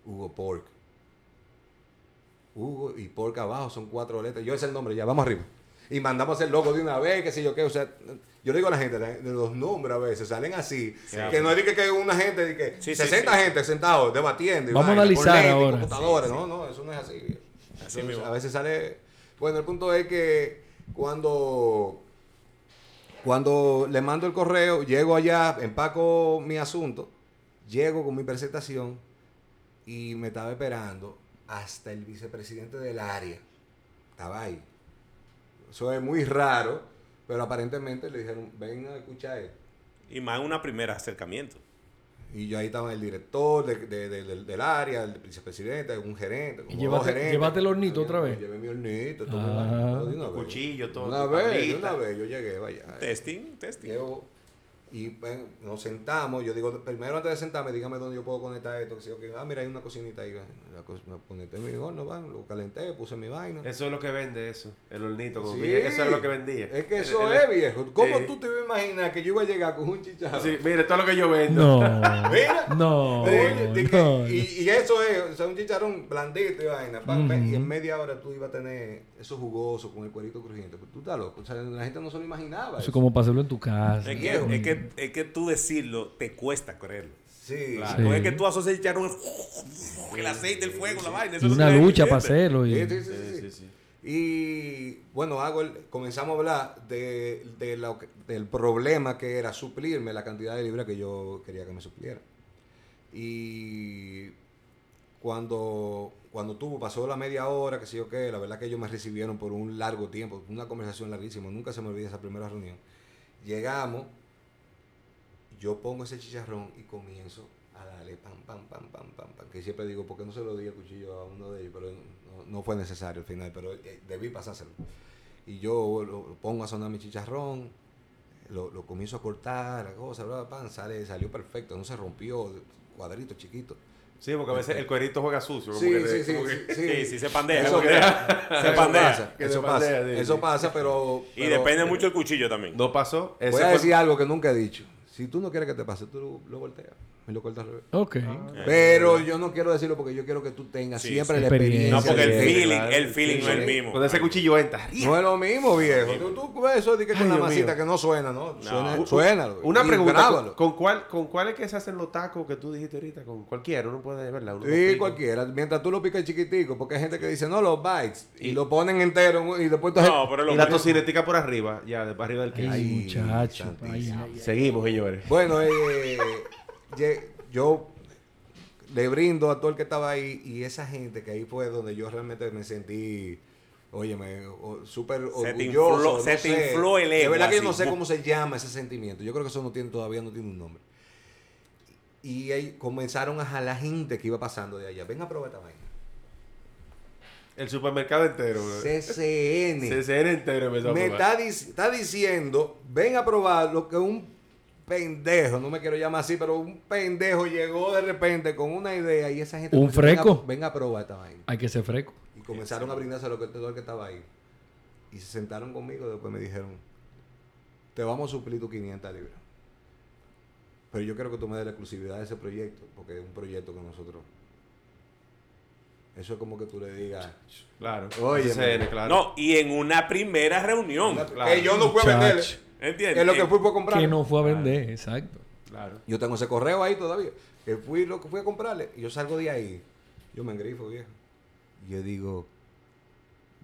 Hugo Pork. Hugo y Pork abajo son cuatro letras. Yo es el nombre, ya, vamos arriba. Y mandamos el logo de una vez, qué sé yo qué. O sea, yo le digo a la gente, los nombres a veces salen así. Que no es de que, que una gente, de que Sí, sí, 60 sí. gente sentados debatiendo. y Vamos a analizar ahora. computadores. No, no, eso no es así. Así Entonces, mismo. a veces sale. Bueno, el punto es que cuando. Cuando le mando el correo, llego allá, empaco mi asunto, llego con mi presentación y me estaba esperando hasta el vicepresidente del área. Estaba ahí. Eso es muy raro, pero aparentemente le dijeron, ven a escuchar esto. Y más un primer acercamiento. Y yo ahí estaba el director de- de- de- del, del área, el vicepresidente, un gerente. como ¿Y dos gerentes. llevaste el hornito otra vez? Llevé mi hornito, todo. Ah. todo una cuchillo, todo, Una vez, una vez, yo llegué, vaya. Testing, testing. Y nos sentamos. Yo digo, primero antes de sentarme, dígame dónde yo puedo conectar esto. Que si yo, que, ah, mira, hay una cocinita ahí. La co- me conecté en mi horno, van, lo calenté, puse mi vaina. Eso es lo que vende eso. El hornito. Como Sí. que eso es lo que vendía. Es que eso el- es, viejo. ¿Cómo Sí. tú te ibas a imaginar que yo iba a llegar con un chicharrón? Sí, mire, todo lo que yo vendo. No. Mira. No. Oye, de que- no. y, y eso es, o sea, un chicharrón blandito y vaina. pa, pa, Y en media hora tú ibas a tener eso jugoso con el cuerito crujiente. Pero tú estás loco. O sea, la gente no se lo imaginaba. Eso es eso. como para hacerlo en tu casa. Es que, es, que, es que tú decirlo te cuesta creerlo. Sí. Claro. Sí. No es que tú asocias el el aceite, el fuego, la vaina. eso Y una lucha para hacerlo. y- Sí, sí, sí, Sí, sí. sí, sí. Y bueno, hago el- comenzamos a hablar de, de lo que- del problema que era suplirme la cantidad de libras que yo quería que me supliera. Y cuando, cuando tuvo, pasó la media hora, que sé yo qué, la verdad que ellos me recibieron por un largo tiempo, una conversación larguísima, nunca se me olvida esa primera reunión. Llegamos, yo pongo ese chicharrón y comienzo a darle pam, pam, pam, pam, pam, pam, que siempre digo, porque no se lo di el cuchillo a uno de ellos, pero no, fue necesario al final, pero eh, debí pasárselo. Y yo lo, pongo a sonar mi chicharrón, lo, comienzo a cortar, la cosa, bla, bla, pan, sale, salió perfecto, no se rompió, cuadrito chiquito. Sí, porque a veces el cuerito juega sucio. como Sí, que- sí, sí, como que- sí, Sí, sí, se pandea. Eso, se eso pandea. pasa, eso pasa, pandea, sí, eso sí. pasa, pero... Y pero- depende mucho el cuchillo también. No pasó. Voy a decir algo que nunca he dicho. Si tú no quieres que te pase, tú lo, lo volteas. Y lo corto al revés. Ok. Pero yo no quiero decirlo porque yo quiero que tú tengas Sí, siempre sí. la Experiencia. No, porque el de- feeling, el feeling no es el mismo. Cuando ese cuchillo entra. No es lo mismo, viejo. Tú, tú ves eso de que con Ay, la Dios masita mío. que no suena, ¿no? Suena, No. suena. Una y pregunta. grábalo. ¿con, con cuál, ¿Con cuál es que se hacen los tacos que tú dijiste ahorita? Con cualquiera, uno puede verla. Uno lo Sí, pica. cualquiera. Mientras tú lo picas chiquitico, porque hay gente que dice, no, los bites. Y, lo ponen entero y después tú... No, pero lo Y la tocinetica por arriba, ya, de para arriba del Ay, queso. Ay, muchacho. santísimo. Ay, ay, ay. Seguimos, señores. Bueno, eh, yo le brindo a todo el que estaba ahí y esa gente que ahí fue donde yo realmente me sentí, óyeme, súper Se te orgulloso. infló- no se te infló el De ego verdad que yo no sé cómo se llama ese sentimiento. Yo creo que eso no tiene, todavía no tiene un nombre. Y ahí comenzaron a jalar gente que iba pasando de allá. Ven a probar esta vaina. El supermercado entero. bro. CCN. CCN entero empezó a me probar. está, dic- está diciendo, ven a probar lo que un pendejo, no me quiero llamar así, pero un pendejo llegó de repente con una idea y esa gente... ¿Un me dice, "Ven a- freco? Ven a, probar esta vaina. Hay que ser fresco. Y comenzaron a brindarse a lo que, todo el que estaba ahí. Y se sentaron conmigo, después me dijeron, te vamos a suplir tu 500 libras. Pero yo quiero que tú me des la exclusividad de ese proyecto, porque es un proyecto que nosotros... Eso es como que tú le digas... Claro. Oye, claro. No, y en una primera reunión. claro. Que yo no fui a Muchacho. venderle. ¿Entiendes? Es lo que fui por comprar. Que no fue a vender, exacto. Claro. Yo tengo ese correo ahí todavía. Que fui lo que fui a comprarle. Y yo salgo de ahí. Yo me engrifo, viejo. Y yo digo,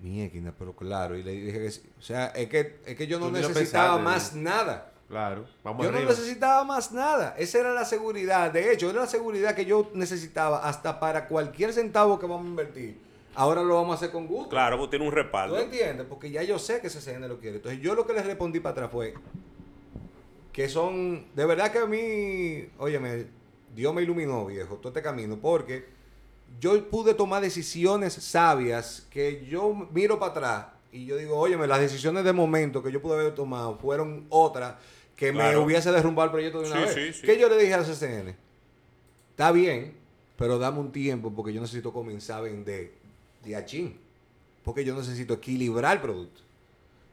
mierda, pero claro. Y le dije que sí. O sea, es que, es que yo no Tú necesitaba pensaste, más nada. Claro. Vamos Yo no necesitaba más nada. Esa era la seguridad. De hecho, era la seguridad que yo necesitaba hasta para cualquier centavo que vamos a invertir. Ahora lo vamos a hacer con gusto. Claro, pues tiene un ¿Tú respaldo. entiendes? Porque ya yo sé que CCN lo quiere. Entonces, yo lo que les respondí para atrás fue que son. De verdad que a mí. Óyeme, Dios me iluminó, viejo, todo este camino. Porque yo pude tomar decisiones sabias que yo miro para atrás y yo digo, óyeme, las decisiones de momento que yo pude haber tomado fueron otras que me hubiese derrumbado el proyecto de una Sí, vez. sí, sí. Que yo le dije al CCN, está bien, pero dame un tiempo porque yo necesito comenzar a vender de a chin. Porque yo necesito equilibrar el producto.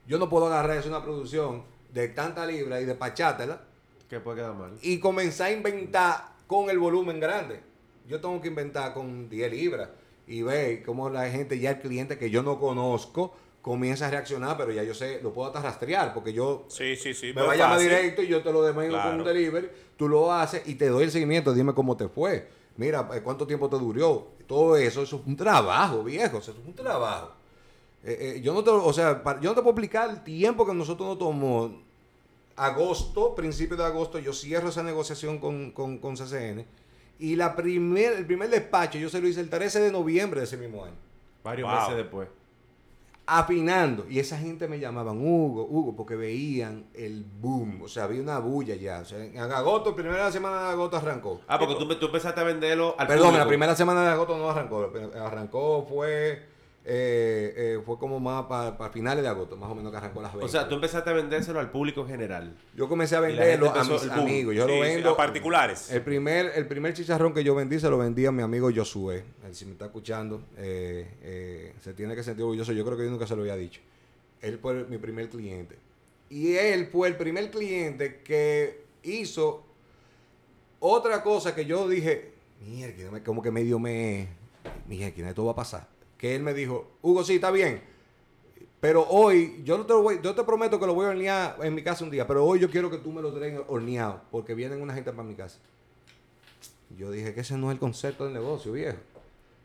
Yo no puedo agarrar eso una producción de tanta libra y despachártela Que puede quedar mal. y comenzar a inventar con el volumen grande. Yo tengo que inventar con 10 libras y ver cómo la gente, ya el cliente que yo no conozco, comienza a reaccionar, pero ya yo sé, lo puedo hasta rastrear porque yo Sí, sí, sí. me pero va a llamar directo y yo te lo demando con Claro. un delivery, tú lo haces y te doy el seguimiento, dime cómo te fue. Mira, eh, cuánto tiempo te duró. Todo eso, eso es un trabajo, viejo, eso es un trabajo. Eh, eh, yo no te, o sea, yo no te puedo explicar el tiempo que nosotros nos tomó. Agosto, principio de agosto, yo cierro esa negociación con, con, con CCN. Y la primer, el primer despacho yo se lo hice el 13 de noviembre de ese mismo año Varios Wow. meses después. Afinando. Y esa gente me llamaban Hugo, Hugo, porque veían el boom. O sea, había una bulla ya. O sea, en agosto, primera semana de agosto arrancó. Ah, porque tú, tú empezaste a venderlo al Perdón, público. la primera semana de agosto no arrancó. Arrancó fue eh, eh, fue como más para finales de agosto, más o menos que arrancó las 20. O sea, tú empezaste a vendérselo al público en general. yo comencé a venderlo a mis amigos. Yo Sí, lo vendo a particulares. El primer, el primer chicharrón que yo vendí se lo vendí a mi amigo Josué. Él, si me está escuchando, eh, eh, se tiene que sentir orgulloso. Yo creo que yo nunca se lo había dicho. Él fue mi primer cliente. Y él fue el primer cliente que hizo otra cosa que yo dije, mierda, como que medio me... Mierda, esto va a pasar. Que él me dijo, Hugo, sí, está bien. Pero hoy, yo, no te lo voy, yo te prometo que lo voy a hornear en mi casa un día, pero hoy yo quiero que tú me lo traigas horneado, porque vienen una gente para mi casa. Yo dije que ese no es el concepto del negocio, viejo.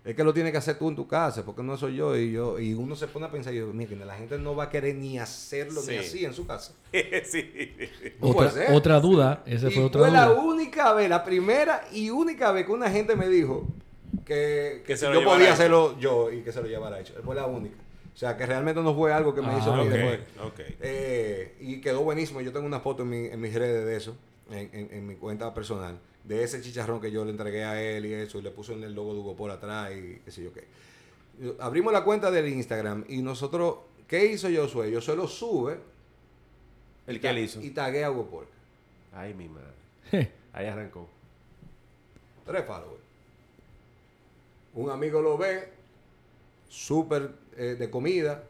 Es que lo tienes que hacer tú en tu casa, porque no soy yo. Y yo y uno se pone a pensar, y yo, mira, la gente no va a querer ni hacerlo Sí. ni así en su casa. sí. Otra, otra duda, esa y fue otra fue la duda. única vez, la primera y única vez que una gente me dijo que, yo podía hecho. hacerlo yo y que se lo llevara hecho. Fue la única. O sea, que realmente no fue algo que me Ah, hizo a mí ok. después. ok. Eh, y quedó buenísimo. Yo tengo una foto en, mi- en mis redes de eso, en, en- en mi cuenta personal, de ese chicharrón que yo le entregué a él y eso, y le puse el logo de Hugo por atrás y qué sé yo qué. Yo- Abrimos la cuenta del Instagram y nosotros, ¿qué hizo Josué? Yo solo sube. ¿El que él hizo? Y tagué a Hugo. Ay, mi madre. Ahí arrancó. Tres followers. Un amigo lo ve, súper eh, de comida,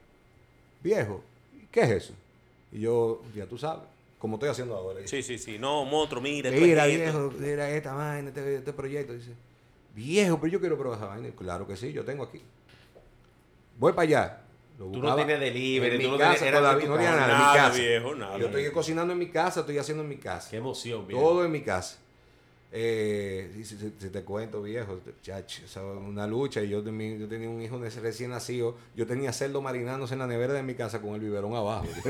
viejo. ¿Qué es eso? Y yo, ya tú sabes, como estoy haciendo ahora. Sí, sí, sí. No, monstruo, mira. Mira, viejo, mira esta vaina, este, este proyecto. Dice, viejo, pero yo quiero probar esa vaina. Claro que sí, yo tengo aquí. Voy para allá. Lo Tú no tienes delivery, en tú no casa tienes- era no tenía nada, en mi casa. viejo, nada. Yo estoy cocinando en mi casa, estoy haciendo en mi casa. Qué emoción, viejo. Todo en mi casa. Eh, si, si- si te cuento, viejo, es una lucha. Y yo, de mi- yo tenía un hijo de- recién nacido. Yo tenía cerdo marinándose en la nevera de mi casa con el biberón abajo.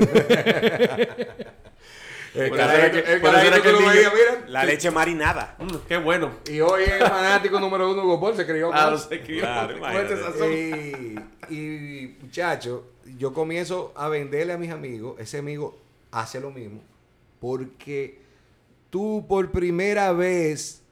el Por eso era que- carajito- el por eso era carajito que el tú lo niño- veías, mira. La leche marinada. Mm, qué bueno. Y hoy es fanático número uno de Hugo Paul, se crió con Claro, eso. se crió Claro, con. Y, y muchacho, yo comienzo a venderle a mis amigos, ese amigo hace lo mismo, porque tú por primera vez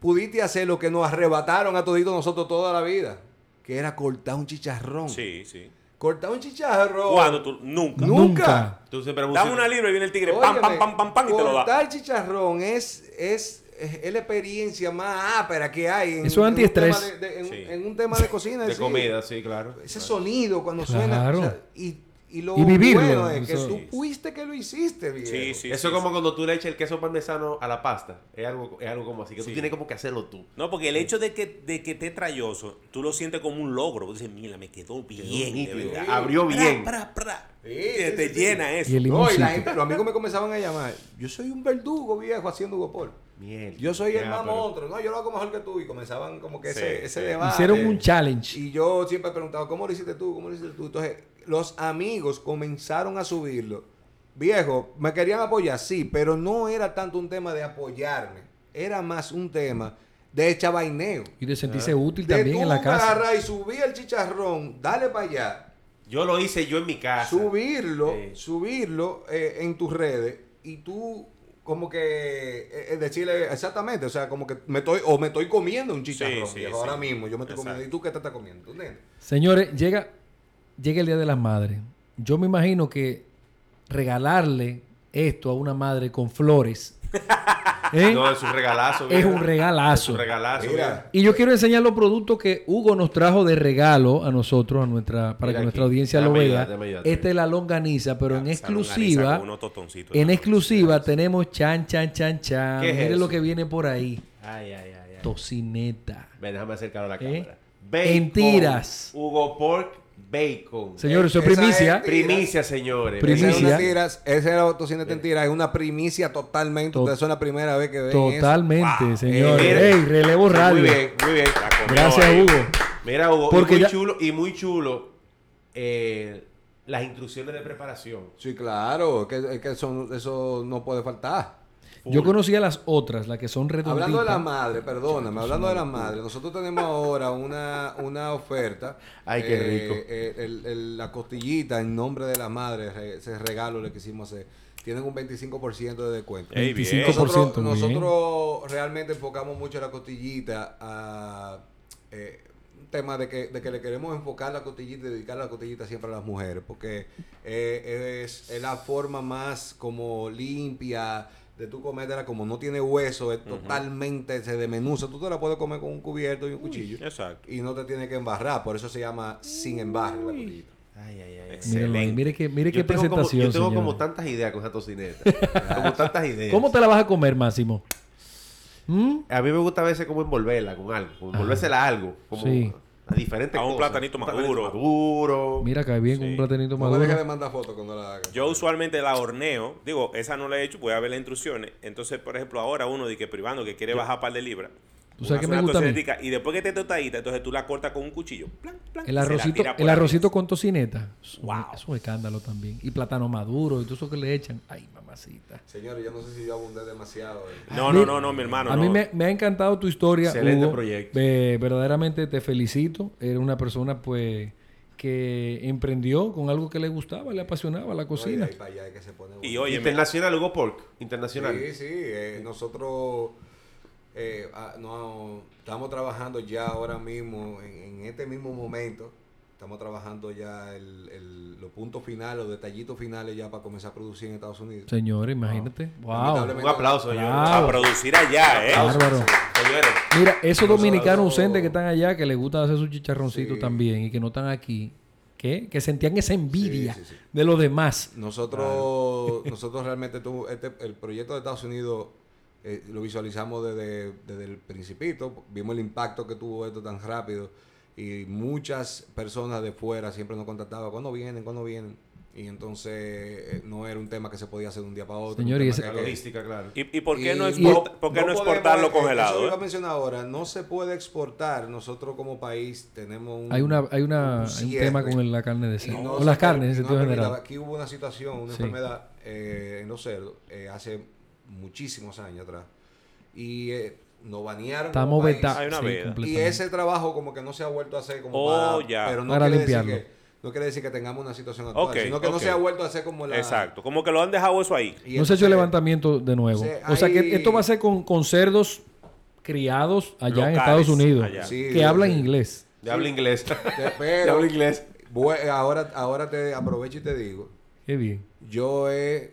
pudiste hacer lo que nos arrebataron a toditos nosotros toda la vida, que era cortar un chicharrón. Sí, sí. Cortar un chicharrón. ¿Cuándo tú? Nunca. Nunca. Tú siempre Dame una libra y viene el tigre. Pam, pam, pam, pam, pam, y te lo da. Cortar chicharrón es, es, es la experiencia más ápera que hay. En, Eso es antiestrés. tema de- de- en, Sí. en un tema de cocina. De sí. comida, sí, claro. Ese sonido cuando Claro. suena. o sea, y, y lo Y vivirlo, bueno es que eso- tú fuiste que lo hiciste, viejo. Sí, sí. Eso sí, es como sí. cuando tú le echas el queso parmesano a la pasta. Es algo, es algo como así, que Sí. tú tienes como que hacerlo tú. No, porque el hecho de que, de que esté trayoso, tú lo sientes como un logro. Tú dices, mira, me quedó bien, de nítido. verdad. Abrió bien. Pra, pra, pra. Sí, Te- sí, te sí, llena Y eso. el No, y la gente, los amigos me comenzaban a llamar. Yo soy un verdugo viejo haciendo Hugo Paul. Miel. Yo soy el más pero- monstruo. No, yo lo hago mejor que tú. Y comenzaban como que Sí, ese, ese debate. Hicieron un challenge. Y yo siempre he preguntado, ¿cómo lo hiciste tú? ¿Cómo lo hiciste tú? Entonces, los amigos comenzaron a subirlo. Viejo, me querían apoyar, sí, pero no era tanto un tema de apoyarme. Era más un tema de chavaineo. Y de sentirse útil De también tú en la casa. agarrar y subir el chicharrón, dale para allá, Yo lo hice yo en mi casa. subirlo, Sí. subirlo eh, en tus redes y tú como que eh, eh, decirle exactamente, o sea, como que me estoy o me estoy comiendo un chicharrón, sí, viejo, sí. ahora mismo yo me estoy comiendo y tú qué te estás comiendo, ¿tú entiendes? Señores, llega, llega el Día de las Madres. Yo me imagino que regalarle esto a una madre con flores ¿eh? No, es un regalazo. es un Es regalazo. un regalazo. Mira. viejo. Y yo quiero enseñar los productos que Hugo nos trajo de regalo a nosotros, a nuestra, para Mira que nuestra aquí. audiencia lo vea. Esta es la longaniza, pero en exclusiva, unos en exclusiva tenemos chan, chan, chan, chan. ¿Qué es Miren eso? lo que viene por ahí. Ay, ay, ay. ay. Tocineta. Ven, déjame acercar a la ¿Eh? cámara. En tiras. Hugo Pork Bacon. Señores, eso es primicia. es- Primicia, señores. Primicia. Esa es una tiras, esa era tocineta en tiras, es una primicia totalmente. To- Ustedes son la primera vez que ven. Totalmente, Wow. señores. Eh, mira. Ey, relevo radio. Muy bien, muy bien. Gracias, ahí. Hugo. Mira, Hugo, Porque y muy ya- chulo, y muy chulo eh, las instrucciones de preparación. Sí, claro, que, es que eso, eso no puede faltar. Yo conocía las otras, las que son redonditas. Hablando de la madre, perdóname, hablando de la madre, nosotros tenemos ahora una, una oferta. Ay, qué rico. eh, el- el- la costillita en nombre de la madre, re- ese regalo le quisimos hacer. Tienen un 25% de descuento. Ey, bien. 25%, Nosotros, realmente enfocamos mucho la costillita a eh, un tema de que, de que le queremos enfocar la costillita y dedicar la costillita siempre a las mujeres, porque eh, es, es la forma más como limpia de tu comértela, como no tiene hueso, es totalmente, se desmenuza, tú te la puedes comer con un cubierto y un cuchillo Exacto. y no te tiene que embarrar, por eso se llama sin embarre la costillita. Ay, ay, ay. Excelente. Mire, que, mire qué Yo tengo, como, presentación, yo tengo como tantas ideas con esa tocineta. como tantas ideas. ¿Cómo te la vas a comer, Máximo? ¿Mm? A mí me gusta a veces como envolverla con algo, como envolvérsela a algo, como Sí. A diferentes A un cosas. platanito maduro. maduro. Mira, cae bien con Sí. un platanito No me dejes de maduro. mandar fotos cuando la hagas. Yo usualmente la horneo, digo, esa no la he hecho, voy a ver las instrucciones. Entonces, por ejemplo, ahora uno de que privando que quiere bajar un par de libras. ¿Tú sabes qué me gusta a mí? Y después que esté tostadita, entonces tú la cortas con un cuchillo. plan, plan, El y arrocito, el arrocito con tocineta. Wow. Es un escándalo también. Y plátano maduro y todo eso que le echan. Ay, mamacita. Señores, yo no sé si yo abundé demasiado. eh. No, no, no, no, mi hermano. a no. mí me, me ha encantado tu historia. Excelente Hugo. proyecto. Eh, verdaderamente te felicito. Eres una persona, pues, que emprendió con algo que le gustaba, le apasionaba la y cocina. para allá es que se pone Y oye, Internacional Hugo Pork. Internacional. Sí, sí. eh, nosotros eh, ah, no, estamos trabajando ya ahora mismo, en, en este mismo momento, estamos trabajando ya el, el- los puntos finales, los detallitos finales ya para comenzar a producir en Estados Unidos. Señores, imagínate. Wow. Un aplauso, a producir allá, ¿eh? Bárbaro. Señores. Mira, esos dominicanos ausentes que están allá, que les gusta hacer su chicharroncito Sí. también y que no están aquí, que, que sentían esa envidia Sí, sí, sí. de los demás. Nosotros, nosotros realmente tuvo este, el proyecto de Estados Unidos eh, lo visualizamos desde, desde el principito, vimos el impacto que tuvo esto tan rápido y muchas personas de fuera siempre nos contactaban, ¿cuándo vienen? ¿Cuándo vienen? Y entonces eh, no era un tema que se podía hacer de un día para otro. Señor, y ese- que logística, claro. ¿Y, y por qué y- no, y exporta- por qué no, podemos- exportarlo eh, Eso congelado? iba a eh? mencionar ahora. No se puede exportar. Nosotros como país tenemos un... Hay una, hay una, un hay un cierre. tema con la carne de Y cerdo. no o las carnes en y no sentido general. Aquí hubo una situación, una Sí. enfermedad eh, en los cerdos eh, hace muchísimos años atrás. Y eh, nos banearon. Estamos vetados. Sí. Y ese trabajo como que no se ha vuelto a hacer como Oh, para... ya. Pero no Para quiere decir limpiarlo. que... No quiere decir que tengamos una situación actual, sino que no se ha vuelto a hacer como la... Exacto. Como que lo han dejado eso ahí. Y No se ha hecho el levantamiento de nuevo. O sea hay- que esto va a ser con, con cerdos criados allá en Estados Unidos. Sí, que sí, hablan sí. inglés. Ya habla inglés. Pero habla inglés. voy- ahora, ahora te aprovecho y te digo, Qué bien. yo he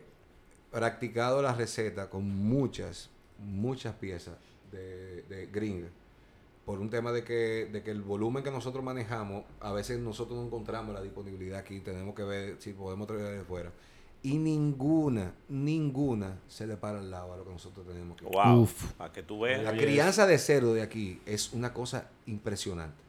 practicado la receta con muchas, muchas piezas de, de gringa. Por un tema de que, de que el volumen que nosotros manejamos, a veces nosotros no encontramos la disponibilidad aquí, tenemos que ver si podemos traer de fuera. Y ninguna, ninguna se le para al lado a lo que nosotros tenemos aquí. Wow. Uf. Para que tú veas. La crianza de cerdo de aquí es una cosa impresionante.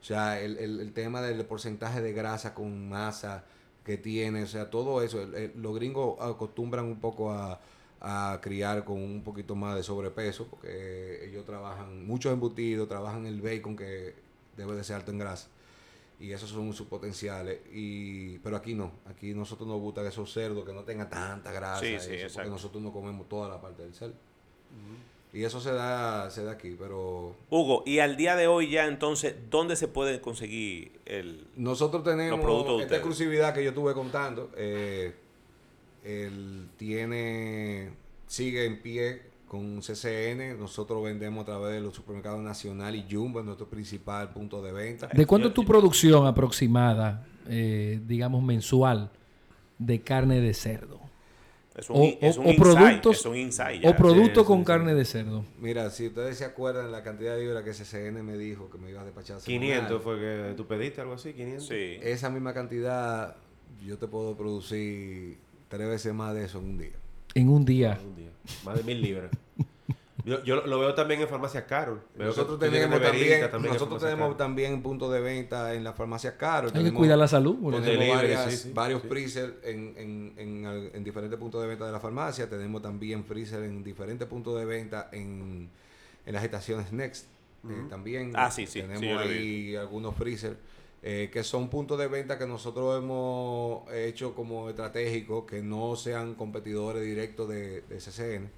O sea, el, el- el tema del porcentaje de grasa con masa que tiene, o sea, todo eso. el- el- los gringos acostumbran un poco a, a criar con un poquito más de sobrepeso, porque ellos trabajan muchos embutidos, trabajan el bacon que debe de ser alto en grasa. Y esos son sus potenciales. Y, pero aquí no. Aquí nosotros nos gustan esos cerdos que no tengan tanta grasa. Sí, y sí, eso, porque nosotros no comemos toda la parte del cerdo. Y eso se da, se da aquí, pero Hugo, y al día de hoy ya entonces, ¿dónde se puede conseguir el... nosotros tenemos Los productos de esta exclusividad que yo estuve contando. eh, él tiene, sigue en pie con CCN. Nosotros vendemos a través de los supermercados Nacional y Jumbo, es nuestro principal punto de venta. ¿De cuánto es tu producción aproximada, eh, digamos, mensual de carne de cerdo? Es un, O, es o- un o insight, productos, es un insight o productos sí, con sí, carne de cerdo. Mira, si ustedes se acuerdan la cantidad de libras que CCN me dijo que me iba a despachar. 500 semanal, fue que tú pediste, algo así, 500. Sí. Esa misma cantidad yo te puedo producir tres veces más de eso en un día. En un día. Un día. Más de mil libras. Yo, yo lo veo también en Farmacia Carol. Veo Nosotros tenemos también, nosotros tenemos Carol. también puntos de venta en la farmacia Caro. Hay que cuidar la salud. Tenemos delivery, varias- sí, sí, varios sí. freezer en, en, en, en diferentes puntos de venta de la farmacia. Tenemos también freezer en diferentes puntos de venta en, en las estaciones Next. eh, también Ah, sí, sí, tenemos ahí algunos freezer eh, que son puntos de venta que nosotros hemos hecho como estratégicos que no sean competidores directos de, de CCN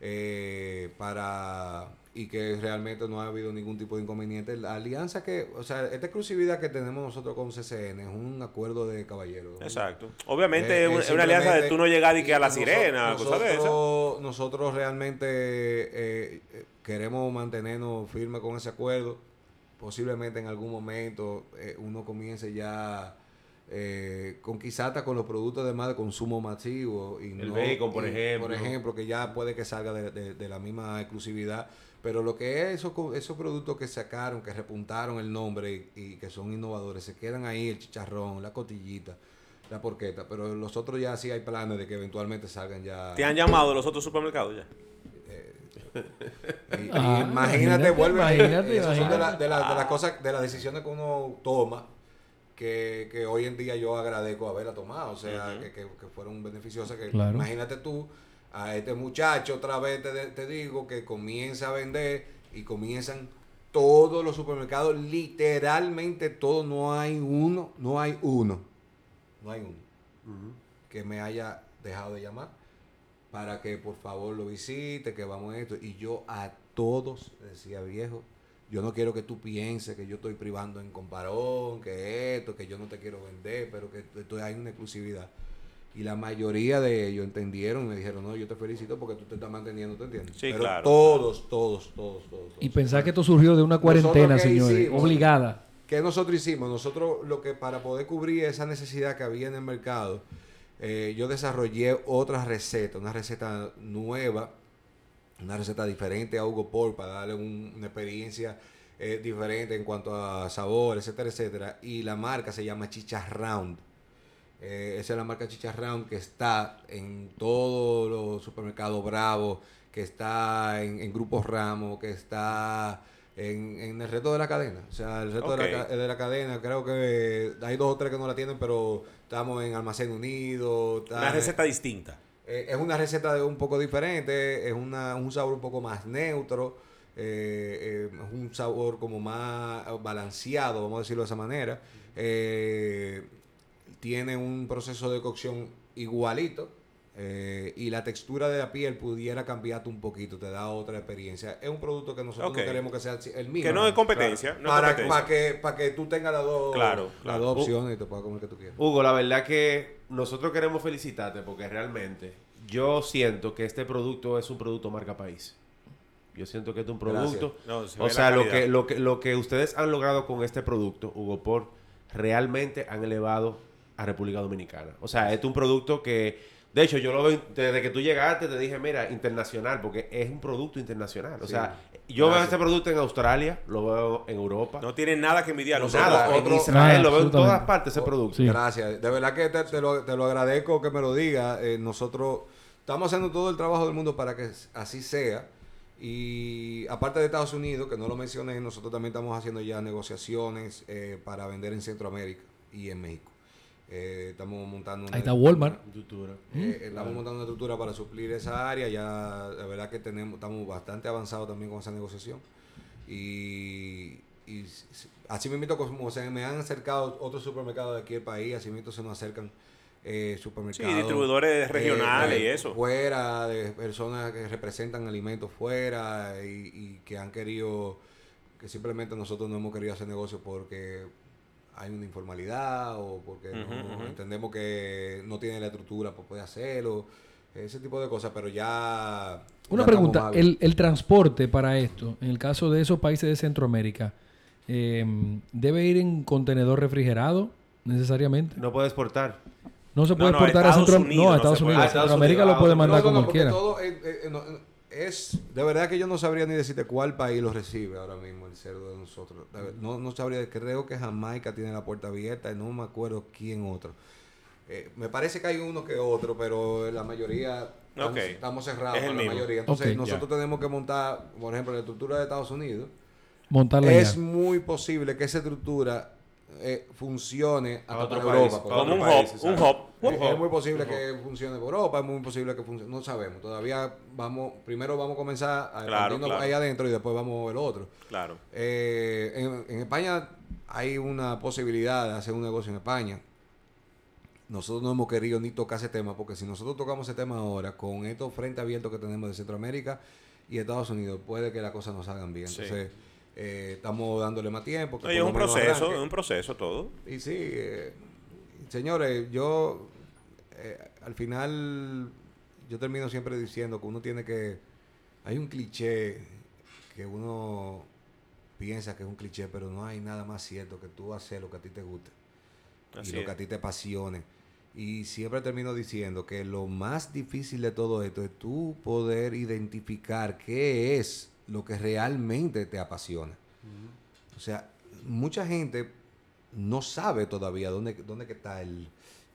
eh, para y que realmente no ha habido ningún tipo de inconveniente. La alianza que, o sea, esta exclusividad que tenemos nosotros con CCN es un acuerdo de caballeros. Exacto. Obviamente Eh, es una- es una alianza de tú no llegar y que a la sirena, cosas de esas. nosotros, nosotros realmente eh, queremos mantenernos firmes con ese acuerdo. Posiblemente en algún momento eh, uno comience ya eh, con quizá hasta con los productos de más de consumo masivo. Y El no- bacon, por y, ejemplo. Por ejemplo, que ya puede que salga de, de- de la misma exclusividad. Pero lo que es esos, esos productos que sacaron, que repuntaron el nombre y, y que son innovadores, se quedan ahí el chicharrón, la cotillita, la porqueta. Pero los otros ya sí hay planes de que eventualmente salgan ya. ¿Te han llamado los otros supermercados ya? Y, y Ah, imagínate, imagínate, vuelve. imagínate, esas son de, la- imagínate. de la- de las cosas, de las decisiones que uno toma, que, que hoy en día yo agradezco haberla tomado. O sea, que, que- que fueron beneficiosas. Que, Claro. Imagínate tú, a este muchacho, otra vez te, te digo, que comienza a vender y comienzan todos los supermercados, literalmente todos, no hay uno, no hay uno, no hay uno que me haya dejado de llamar para que por favor lo visite, que vamos a esto. Y yo a todos decía, viejo, yo no quiero que tú pienses que yo estoy privando en comparón, que esto, que yo no te quiero vender, pero que esto hay una exclusividad. Y la mayoría de ellos entendieron y me dijeron, no, yo te felicito porque tú te estás manteniendo, ¿te entiendes? Sí, pero claro, Todos, todos, todos, todos. Y todos. pensar que esto surgió de una cuarentena, ¿qué señores. hicimos? Obligada. ¿Qué nosotros hicimos? Nosotros lo que para poder cubrir esa necesidad que había en el mercado, eh, yo desarrollé otra receta, una receta nueva, una receta diferente a Hugo Paul para darle un- una experiencia eh, diferente en cuanto a sabor, etcétera, etcétera. Y la marca se llama Chicha Round. Eh, esa es la marca Chicha Round que está en todos los supermercados Bravo, que está en, en Grupos Ramos, que está en, en el resto de la cadena. O sea, el resto de, la, de la cadena, creo que hay dos o tres que no la tienen, pero estamos en Almacén Unido. Una en- receta distinta. Eh, es una receta de un poco diferente, es una, un sabor un poco más neutro, eh, eh, es un sabor como más balanceado, vamos a decirlo de esa manera. Tiene un proceso de cocción igualito eh, y la textura de la piel pudiera cambiarte un poquito, te da otra experiencia. Es un producto que nosotros no queremos que sea el mismo. Que no es competencia. no para, competencia. para que, para que tú tengas las dos, Claro, las claro. dos Uh. opciones y te puedas comer lo que tú quieras. Hugo, la verdad que nosotros queremos felicitarte porque realmente yo siento que este producto es un producto marca país. Yo siento que es un producto. No, se o sea, lo que, lo, que, lo que ustedes han logrado con este producto, Hugo Por, realmente han elevado a República Dominicana. O sea, este es un producto que, de hecho, yo lo veo desde que tú llegaste, te dije, mira, internacional, porque es un producto internacional. O Sí. sea, yo veo este producto en Australia, lo veo en Europa. No tiene nada que envidiar. No, Nada, otro- en Israel Nada, lo veo en todas partes ese producto. Sí. Gracias. De verdad que te, te lo, te lo agradezco que me lo digas. Eh, nosotros estamos haciendo todo el trabajo del mundo para que así sea. Y aparte de Estados Unidos, que no lo mencioné, nosotros también estamos haciendo ya negociaciones eh, para vender en Centroamérica y en México. Eh, estamos montando una Ahí está Walmart. eh, estamos montando una estructura para suplir esa área. Ya la verdad que tenemos, estamos bastante avanzados también con esa negociación. Y, y así mismo como se me han acercado otros supermercados de aquí del país, así mismo se nos acercan eh, Sí, supermercados. distribuidores regionales eh, y eso. Fuera, de personas que representan alimentos fuera y, y que han querido, que simplemente nosotros no hemos querido hacer negocio porque hay una informalidad o porque no- entendemos que no tiene la estructura para poder hacerlo, ese tipo de cosas, pero ya... Una ya pregunta, el, el transporte para esto, en el caso de esos países de Centroamérica, eh, ¿debe ir en contenedor refrigerado necesariamente? No puede exportar. No se No, puede no, exportar a, Estados Centro- Unidos no, a no Estados. Unidos. Ah, A Estados Centroamérica lo puede ah, mandar No, no, como quiera. todo, eh, eh, no, es de verdad que yo no sabría ni decirte cuál país lo recibe ahora mismo el cerdo de nosotros. De ver- No, no sabría, creo que Jamaica tiene la puerta abierta y no me acuerdo quién otro. Eh, me parece que hay uno que otro, pero la mayoría estamos, cerrados Es la mismo. mayoría. Entonces nosotros tenemos que montar, por ejemplo, la estructura de Estados Unidos. Montarla Es ya. muy posible que esa estructura eh, funcione A hasta otro para país, Europa. Como un país, hub, un hub. es, es muy posible que funcione por Europa, es muy posible que funcione, no sabemos, todavía vamos, primero vamos a comenzar a Claro, expandirnos claro. ahí adentro y después vamos a ver lo otro. Claro. Eh, en, en España hay una posibilidad de hacer un negocio en España. Nosotros no hemos querido ni tocar ese tema, porque si nosotros tocamos ese tema ahora, con estos frentes abiertos que tenemos de Centroamérica y Estados Unidos, puede que las cosas no salgan bien. Sí. Entonces, eh, estamos dándole más tiempo. que es un proceso, arranque. es un proceso todo. Y sí, eh, señores, yo eh, al final yo termino siempre diciendo que uno tiene que hay un cliché que uno piensa que es un cliché, pero no hay nada más cierto que tú hacer lo que a ti te guste Así y lo es. que a ti te apasione. Y siempre termino diciendo que lo más difícil de todo esto es tú poder identificar qué es lo que realmente te apasiona. O sea, mucha gente no sabe todavía dónde, dónde que está el,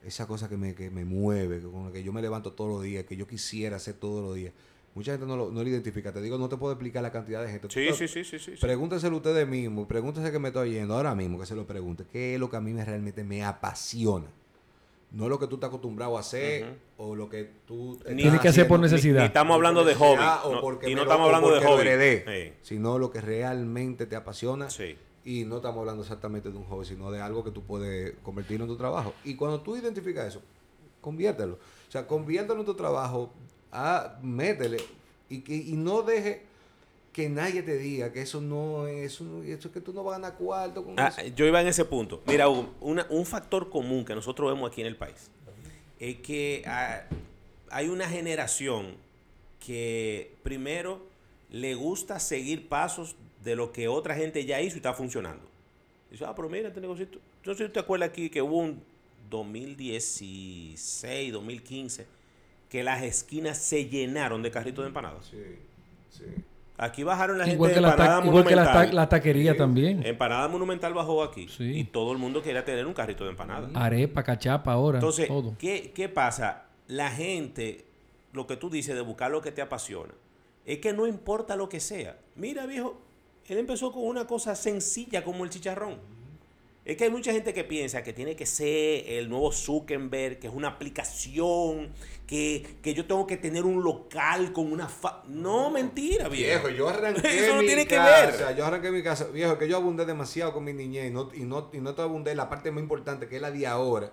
esa cosa que me, que me mueve, que con la que yo me levanto todos los días, que yo quisiera hacer todos los días. Mucha gente no lo, no lo identifica. Te digo, no te puedo explicar la cantidad de gente. Sí, sí, sí, sí, sí. Pregúnteselo ustedes mismos, pregúntese que me estoy oyendo ahora mismo, que se lo pregunte. ¿Qué es lo que a mí me, realmente me apasiona? No lo que tú estás acostumbrado a hacer o lo que tú... Tienes que hacer por necesidad. Ni estamos hablando de hobby. o no- porque y no estamos hablando de hobby. heredé, Sí. sino lo que realmente te apasiona. Sí. Y no estamos hablando exactamente de un hobby, sino de algo que tú puedes convertirlo en tu trabajo. Y cuando tú identificas eso, conviértelo. O sea, conviértelo en tu trabajo, ah, métele. Y, que, y no deje que nadie te diga que eso no es, eso, no- eso es que tú no vas a ganar cuarto con Ah, eso. yo iba en ese punto. Mira, Hugo, una- un factor común que nosotros vemos aquí en el país es que ah, hay una generación que primero le gusta seguir pasos de lo que otra gente ya hizo y está funcionando. Dice, ah, pero mira este negocito. No sé si te acuerdas aquí que hubo un 2016, 2015, que las esquinas se llenaron de carritos de empanadas. Sí, sí. Aquí bajaron la Igual gente que, de la, Empanada ta- igual que la, ta- Monumental. la taquería también. Empanada Monumental bajó aquí. Sí. Y todo el mundo quería tener un carrito de empanada. Arepa, cachapa ahora. Entonces, todo. ¿qué, ¿qué pasa? La gente, lo que tú dices de buscar lo que te apasiona, es que no importa lo que sea. Mira, viejo, él empezó con una cosa sencilla como el chicharrón. Es que hay mucha gente que piensa que tiene que ser el nuevo Zuckerberg, que es una aplicación, que, que yo tengo que tener un local con una... fa- No, mentira, viejo. Viejo, yo arranqué Eso no mi tiene que casa, ver. yo arranqué mi casa, viejo, que yo abundé demasiado con mi niñez y no, y no, y no te abundé en la parte más importante que es la de ahora.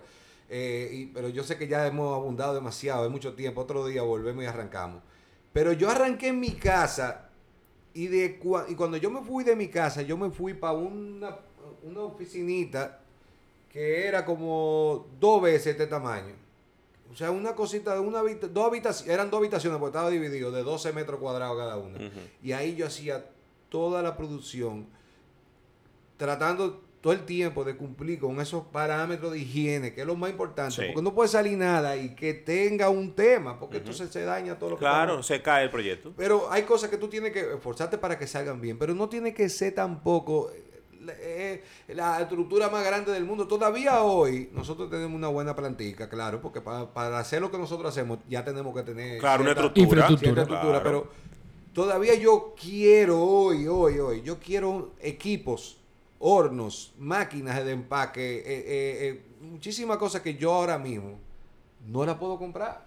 Eh, y- pero yo sé que ya hemos abundado demasiado, hay mucho tiempo, otro día volvemos y arrancamos. Pero yo arranqué en mi casa y, de, cua- y cuando yo me fui de mi casa, yo me fui para una, una oficinita que era como dos veces este tamaño. O sea, una cosita de una habita- dos habitaciones, eran dos habitaciones porque estaba dividido de 12 metros cuadrados cada una. Y ahí yo hacía toda la producción tratando todo el tiempo de cumplir con esos parámetros de higiene, que es lo más importante, Sí. porque no puede salir nada y que tenga un tema, porque entonces se daña todo lo que Claro, se cae el proyecto. pero hay cosas que tú tienes que esforzarte para que salgan bien, pero no tiene que ser tampoco eh, la estructura más grande del mundo. Todavía hoy nosotros tenemos una buena plantica, claro, porque para, para hacer lo que nosotros hacemos ya tenemos que tener Claro, una estructura. Infraestructura. cierta estructura, Claro. pero todavía yo quiero hoy, hoy, hoy, yo quiero equipos, hornos, máquinas de empaque, eh, eh, eh, muchísimas cosas que yo ahora mismo no la puedo comprar.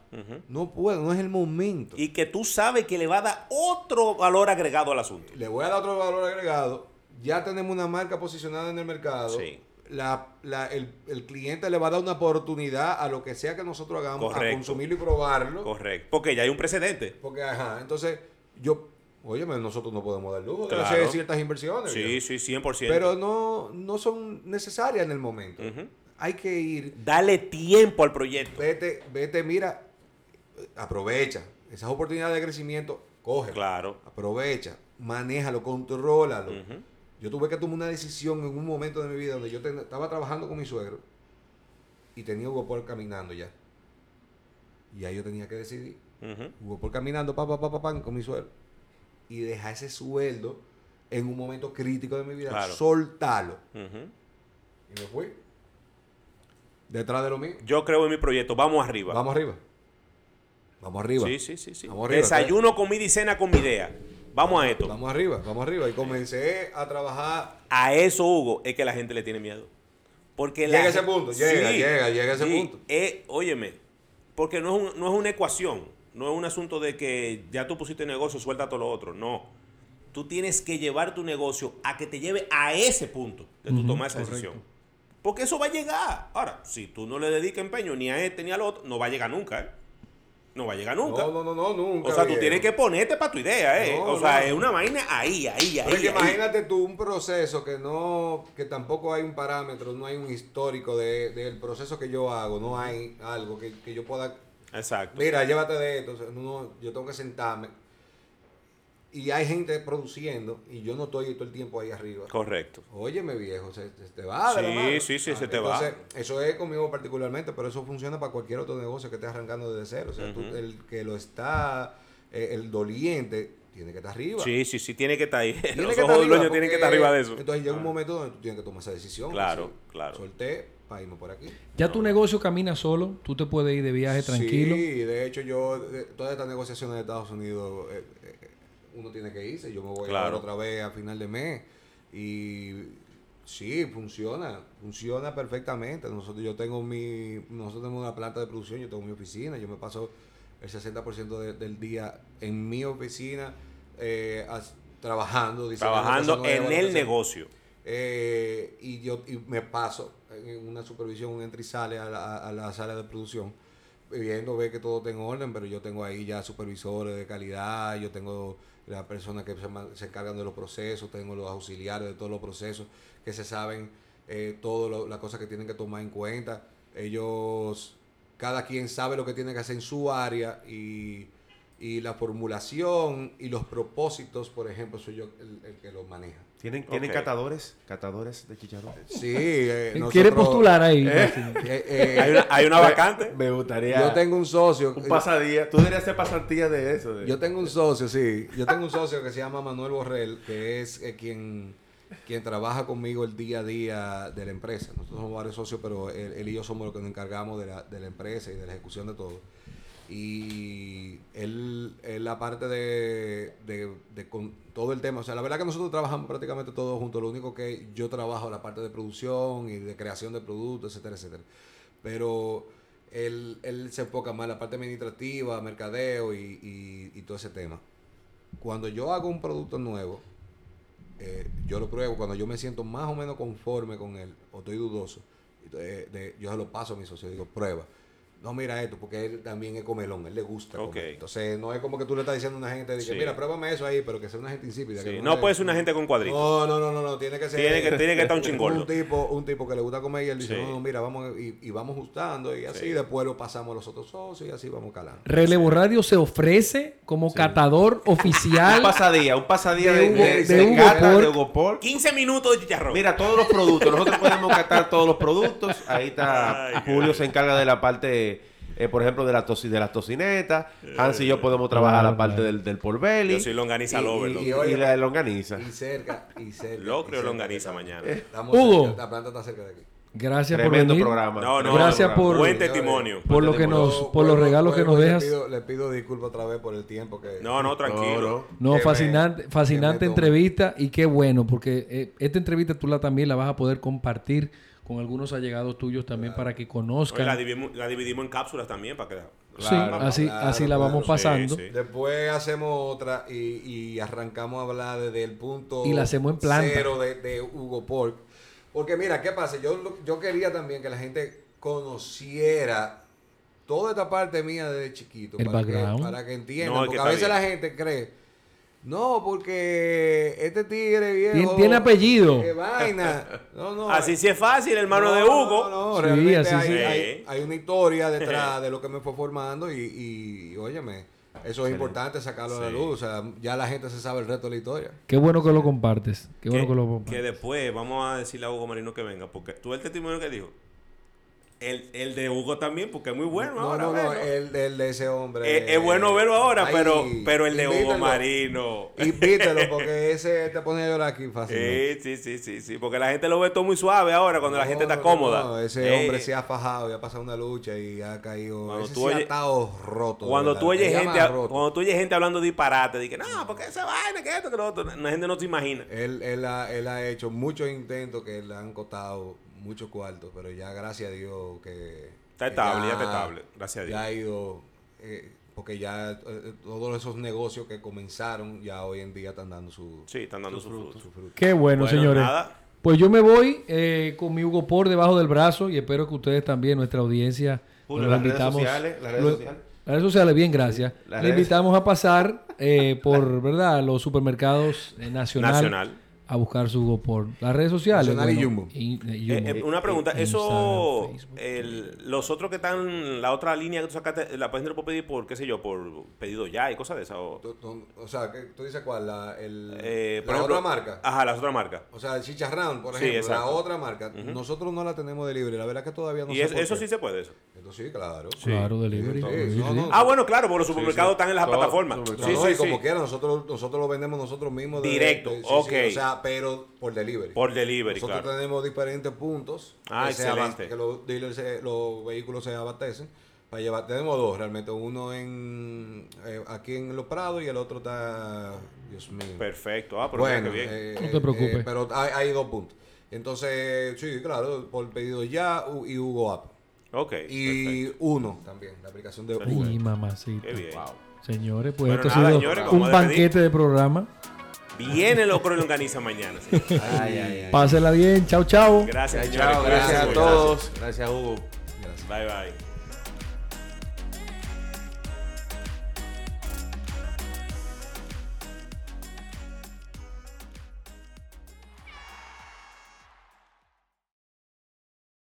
No puedo, no es el momento. Y que tú sabes que le va a dar otro valor agregado al asunto. Le voy a dar otro valor agregado. Ya tenemos una marca posicionada en el mercado. Sí. La, la- el, el cliente le va a dar una oportunidad a lo que sea que nosotros hagamos, a consumirlo y probarlo. Correcto. Porque ya hay un precedente. Porque, ajá, entonces, yo, oye, nosotros no podemos dar lujo Claro. hacer ciertas inversiones. Sí, viejo. sí, 100%. Pero no, no son necesarias en el momento. Hay que ir, Dale tiempo al proyecto. vete, vete, mira, aprovecha esas oportunidades de crecimiento, coge. Claro. Aprovecha, manéjalo, contrólalo. Ujú. Yo tuve que tomar una decisión en un momento de mi vida donde yo ten- estaba trabajando con mi suegro y tenía Hugo Paul caminando ya. Y ahí yo tenía que decidir. Hugo Paul caminando, pa, pa, pa, pa, pam, con mi suegro. Y dejar ese sueldo en un momento crítico de mi vida. Claro. Soltarlo. Y me fui. Detrás de lo mío. Yo creo en mi proyecto. Vamos arriba. Vamos arriba. Vamos arriba. Sí, sí, sí, sí. Vamos arriba, Desayuno, comida y cena con mi idea. Vamos a esto. Vamos arriba, vamos arriba. Y comencé a trabajar A eso, Hugo, es que la gente le tiene miedo. Porque Llega la ese punto, llega, llega, llega ese sí, punto. eh, óyeme, porque no es, un- no es una ecuación, no es un asunto de que ya tú pusiste negocio, suelta todo lo otro. No. Tú tienes que llevar tu negocio a que te lleve a ese punto de tu Ujú, tomar esa correcto. decisión. Porque eso va a llegar. Ahora, si tú no le dedicas empeño ni a este ni al otro, no va a llegar nunca, ¿eh? No va a llegar nunca. No, no, no, no, nunca. o sea, tú tienes que ponerte para tu idea, ¿eh? No, o sea, no. es una vaina ahí, ahí, ahí. Pero es que ahí. imagínate tú un proceso que no, que tampoco hay un parámetro, no hay un histórico de- del proceso que yo hago, no hay algo que, que yo pueda, Exacto. mira, llévate de esto, no, yo tengo que sentarme. Y hay gente produciendo y yo no estoy todo el tiempo ahí arriba. Correcto. Óyeme viejo, se, se te va de la Sí, mano. sí, sí, se te va. entonces, Eso es conmigo particularmente, pero eso funciona para cualquier otro negocio que esté arrancando desde cero. O sea, tú- Ujú. el que lo está, eh, el doliente, tiene que estar arriba. Sí, sí, sí, tiene que estar ahí. Tiene Los que ojos estar del dueño arriba, tienen que estar arriba de eso. Entonces llega un momento donde tú tienes que tomar esa decisión. Claro, así, claro. Solté para irme por aquí. Ya tu negocio camina solo, tú te puedes ir de viaje tranquilo. Sí, de hecho yo, de- todas estas negociaciones de Estados Unidos, eh, eh, uno tiene que irse. Yo me voy a Claro. ver otra vez a final de mes. Y sí, funciona, funciona perfectamente. Nosotros, yo tengo mi, nosotros tenemos una planta de producción, yo tengo mi oficina, yo me paso el 60% de- del día en mi oficina eh, as- trabajando, Trabajando en el negocio. Eh, y yo y me paso en una supervisión, un entra y sale a la, a la sala de producción, viendo, ver que todo está en orden, pero yo tengo ahí ya supervisores de calidad, yo tengo las personas que se, se encargan de los procesos, tengo los auxiliares de todos los procesos, que se saben eh, todas las cosas que tienen que tomar en cuenta. Ellos, cada quien sabe lo que tiene que hacer en su área y, Y la formulación y los propósitos, por ejemplo, soy yo el, el que los maneja. ¿Tienen, ¿tienen catadores? ¿Catadores de chicharrón? Sí. eh, ¿Quiere postular ahí? Eh, Máximo? eh, Hay una, hay una vacante. Me gustaría... yo tengo un socio. Un pasadía. Tú deberías hacer pasantía de eso. de- Yo tengo un socio, sí. Yo tengo un socio que se llama Manuel Borrell, que es eh, quien, quien trabaja conmigo el día a día de la empresa. Nosotros somos varios socios, pero él, él y yo somos los que nos encargamos de la, de la empresa y de la ejecución de todo. Y él, él aparte de, de- de con todo el tema, o sea, la verdad que nosotros trabajamos prácticamente todos juntos, lo único que yo trabajo la parte de producción y de creación de productos, etcétera, etcétera. Pero él, él se enfoca más en la parte administrativa, mercadeo y, y- y todo ese tema. Cuando yo hago un producto nuevo, eh, yo lo pruebo, cuando yo me siento más o menos conforme con él, o estoy dudoso, eh, de- yo se lo paso a mi socio, digo, prueba. No, mira esto, porque él también es comelón, él le gusta comer. Entonces, no es como que tú le estás diciendo a una gente, de que, Sí. mira, pruébame eso ahí, pero que sea una gente insípida. Sí, que No puede ser una gente con cuadritos. no, no, no, no, no, tiene que ser. Tiene que- tiene que estar un chingordo. Un tipo, un tipo que le gusta comer y él dice, Sí. no, no, mira, vamos y, y vamos ajustando y así Sí. después lo pasamos a los otros socios y así vamos calando. Relevo Radio se ofrece como catador Un oficial. pasadía. Un pasadía De de, Hugo- de, de de Hugo Por. de Hugo Por. 15 minutos de chicharrón. Mira, todos los productos. Nosotros podemos catar todos los productos. Ahí está. Ay, Julio se encarga de la parte, eh, por ejemplo, de la, toci- de las tocinetas. Hans y yo podemos trabajar Claro, la parte claro. del, del porbelly. Yo soy longaniza Y- lover. y- loco. Y, oye, la de longaniza. Y cerca, y cerca. Longaniza mañana. Estamos Hugo. cerca, la planta está cerca de aquí. Gracias por Tremendo venir. programa. No, no, Gracias Tremendo por- programa. Buen testimonio. Por lo que nos, Yo, por los regalos que nos le dejas. pido- Le pido disculpas otra vez por el tiempo que. No, no, tranquilo. No, fascinante, me- fascinante entrevista y qué bueno, porque eh, esta entrevista tú la también la vas a poder compartir con algunos allegados tuyos también para que Oye, conozcan. la, dividimos, la dividimos en cápsulas también para que... sí, Claro, así, claro, así la claro, vamos pasando. sí. Después hacemos otra y, y arrancamos a hablar desde el punto Y la hacemos en planta. cero de, de Hugo Pork. Porque mira, ¿qué pasa? Yo, lo- yo quería también que la gente conociera toda esta parte mía desde chiquito. El para, que, background. para que entiendan. No, que porque a veces bien. la gente cree, no, porque este tigre viejo... Tien- tiene apellido. ¡Qué vaina! No, no. Así sí es fácil, hermano No, de Hugo. No, no, Sí, realmente así hay, sí. hay- hay una historia detrás de lo que me fue formando y, y, y, óyeme, eso es importante sacarlo a la Sí. luz. O sea, ya la gente se sabe el resto de la historia. Qué bueno que lo compartes. Qué bueno que, que lo que compartes. después vamos a decirle a Hugo Marino que venga, porque tú el testimonio que dijo. El, el de Hugo también, porque es muy bueno no, ahora. no, no, el, el de ese hombre. es, es bueno verlo ahora, Ay, pero, pero el de Hugo invítalo. Marino. Invítelo, porque ese te pone a llorar aquí fácil. Sí, sí, sí, sí, sí, porque la gente lo ve todo muy suave ahora cuando la gente está cómoda. ese Eh, hombre se ha fajado y ha pasado una lucha y ha caído. Cuando ese tú ha estado roto. Cuando tú oyes gente, roto. cuando tú oyes gente hablando disparate, de que no, porque esa vaina, que esto, que lo otro, la gente no se imagina. Él, él, ha, él ha hecho muchos intentos que le han costado muchos cuartos, pero ya gracias a Dios que... Está estable, ya está estable, gracias a Dios. Ya ha ido, eh, porque ya eh, todos esos negocios que comenzaron ya hoy en día están dando su, Sí, están dando su fruto. su fruto. Qué bueno, Bueno, señores. nada. Pues yo me voy eh, con mi Hugo por debajo del brazo y espero que ustedes también, nuestra audiencia, Julio, los las redes sociales, las redes lo- sociales. Las redes sociales, bien, gracias. Las Le redes- invitamos a pasar eh, por, ¿verdad?, los supermercados eh, nacional, Nacional. A buscar su Hugo por las redes sociales. Y Jumbo. y- y Eh, Jumbo. eh, una pregunta, Eh, eso, el- los otros que están, la otra línea que tú sacaste, la página lo puedo pedir por, qué sé yo, por pedido ya y cosas de esas. O, Tú- tú- O sea, ¿qué- ¿tú dices cuál? La, el, eh, la por ejemplo- otra marca. Ajá, las otras marcas. O sea, el chicharrón, por Sí, ejemplo, la otra marca. Nosotros no la tenemos de libre. La verdad que todavía no y sé es- por eso qué. sí se puede, eso. Entonces, sí, claro. Claro, delivery. Sí, Sí, no, sí. no. Ah, bueno, claro, porque los supermercados están en las Todo- plataformas. Sí, sí, y como sí. quiera, nosotros, nosotros lo vendemos nosotros mismos. de- Directo, de- sí, ok. sí, o sea, pero por delivery. Por delivery, Nosotros claro. tenemos diferentes puntos Ah, que, se excelente. que los, dealers se- los vehículos se abastecen para llevar. Tenemos dos realmente, uno en eh, aquí en Los Prados y el otro está, Dios mío. Perfecto. Ah, pero mira bueno, qué bien. eh, No te preocupes. eh, pero hay, hay dos puntos. Entonces, sí, claro, por pedido ya y Hugo App. ok. Y perfecto. Uno también, la aplicación de Ay, Uno. mamacita. Qué bien. Señores, pues Bueno, esto nada, ha sido señores, un banquete de programa. Viene locro y longaniza mañana. señor. Ay, ay, ay. Pásela bien. Chao, chao. Gracias, Chao, gracias a todos. Gracias, Hugo. Bye, bye.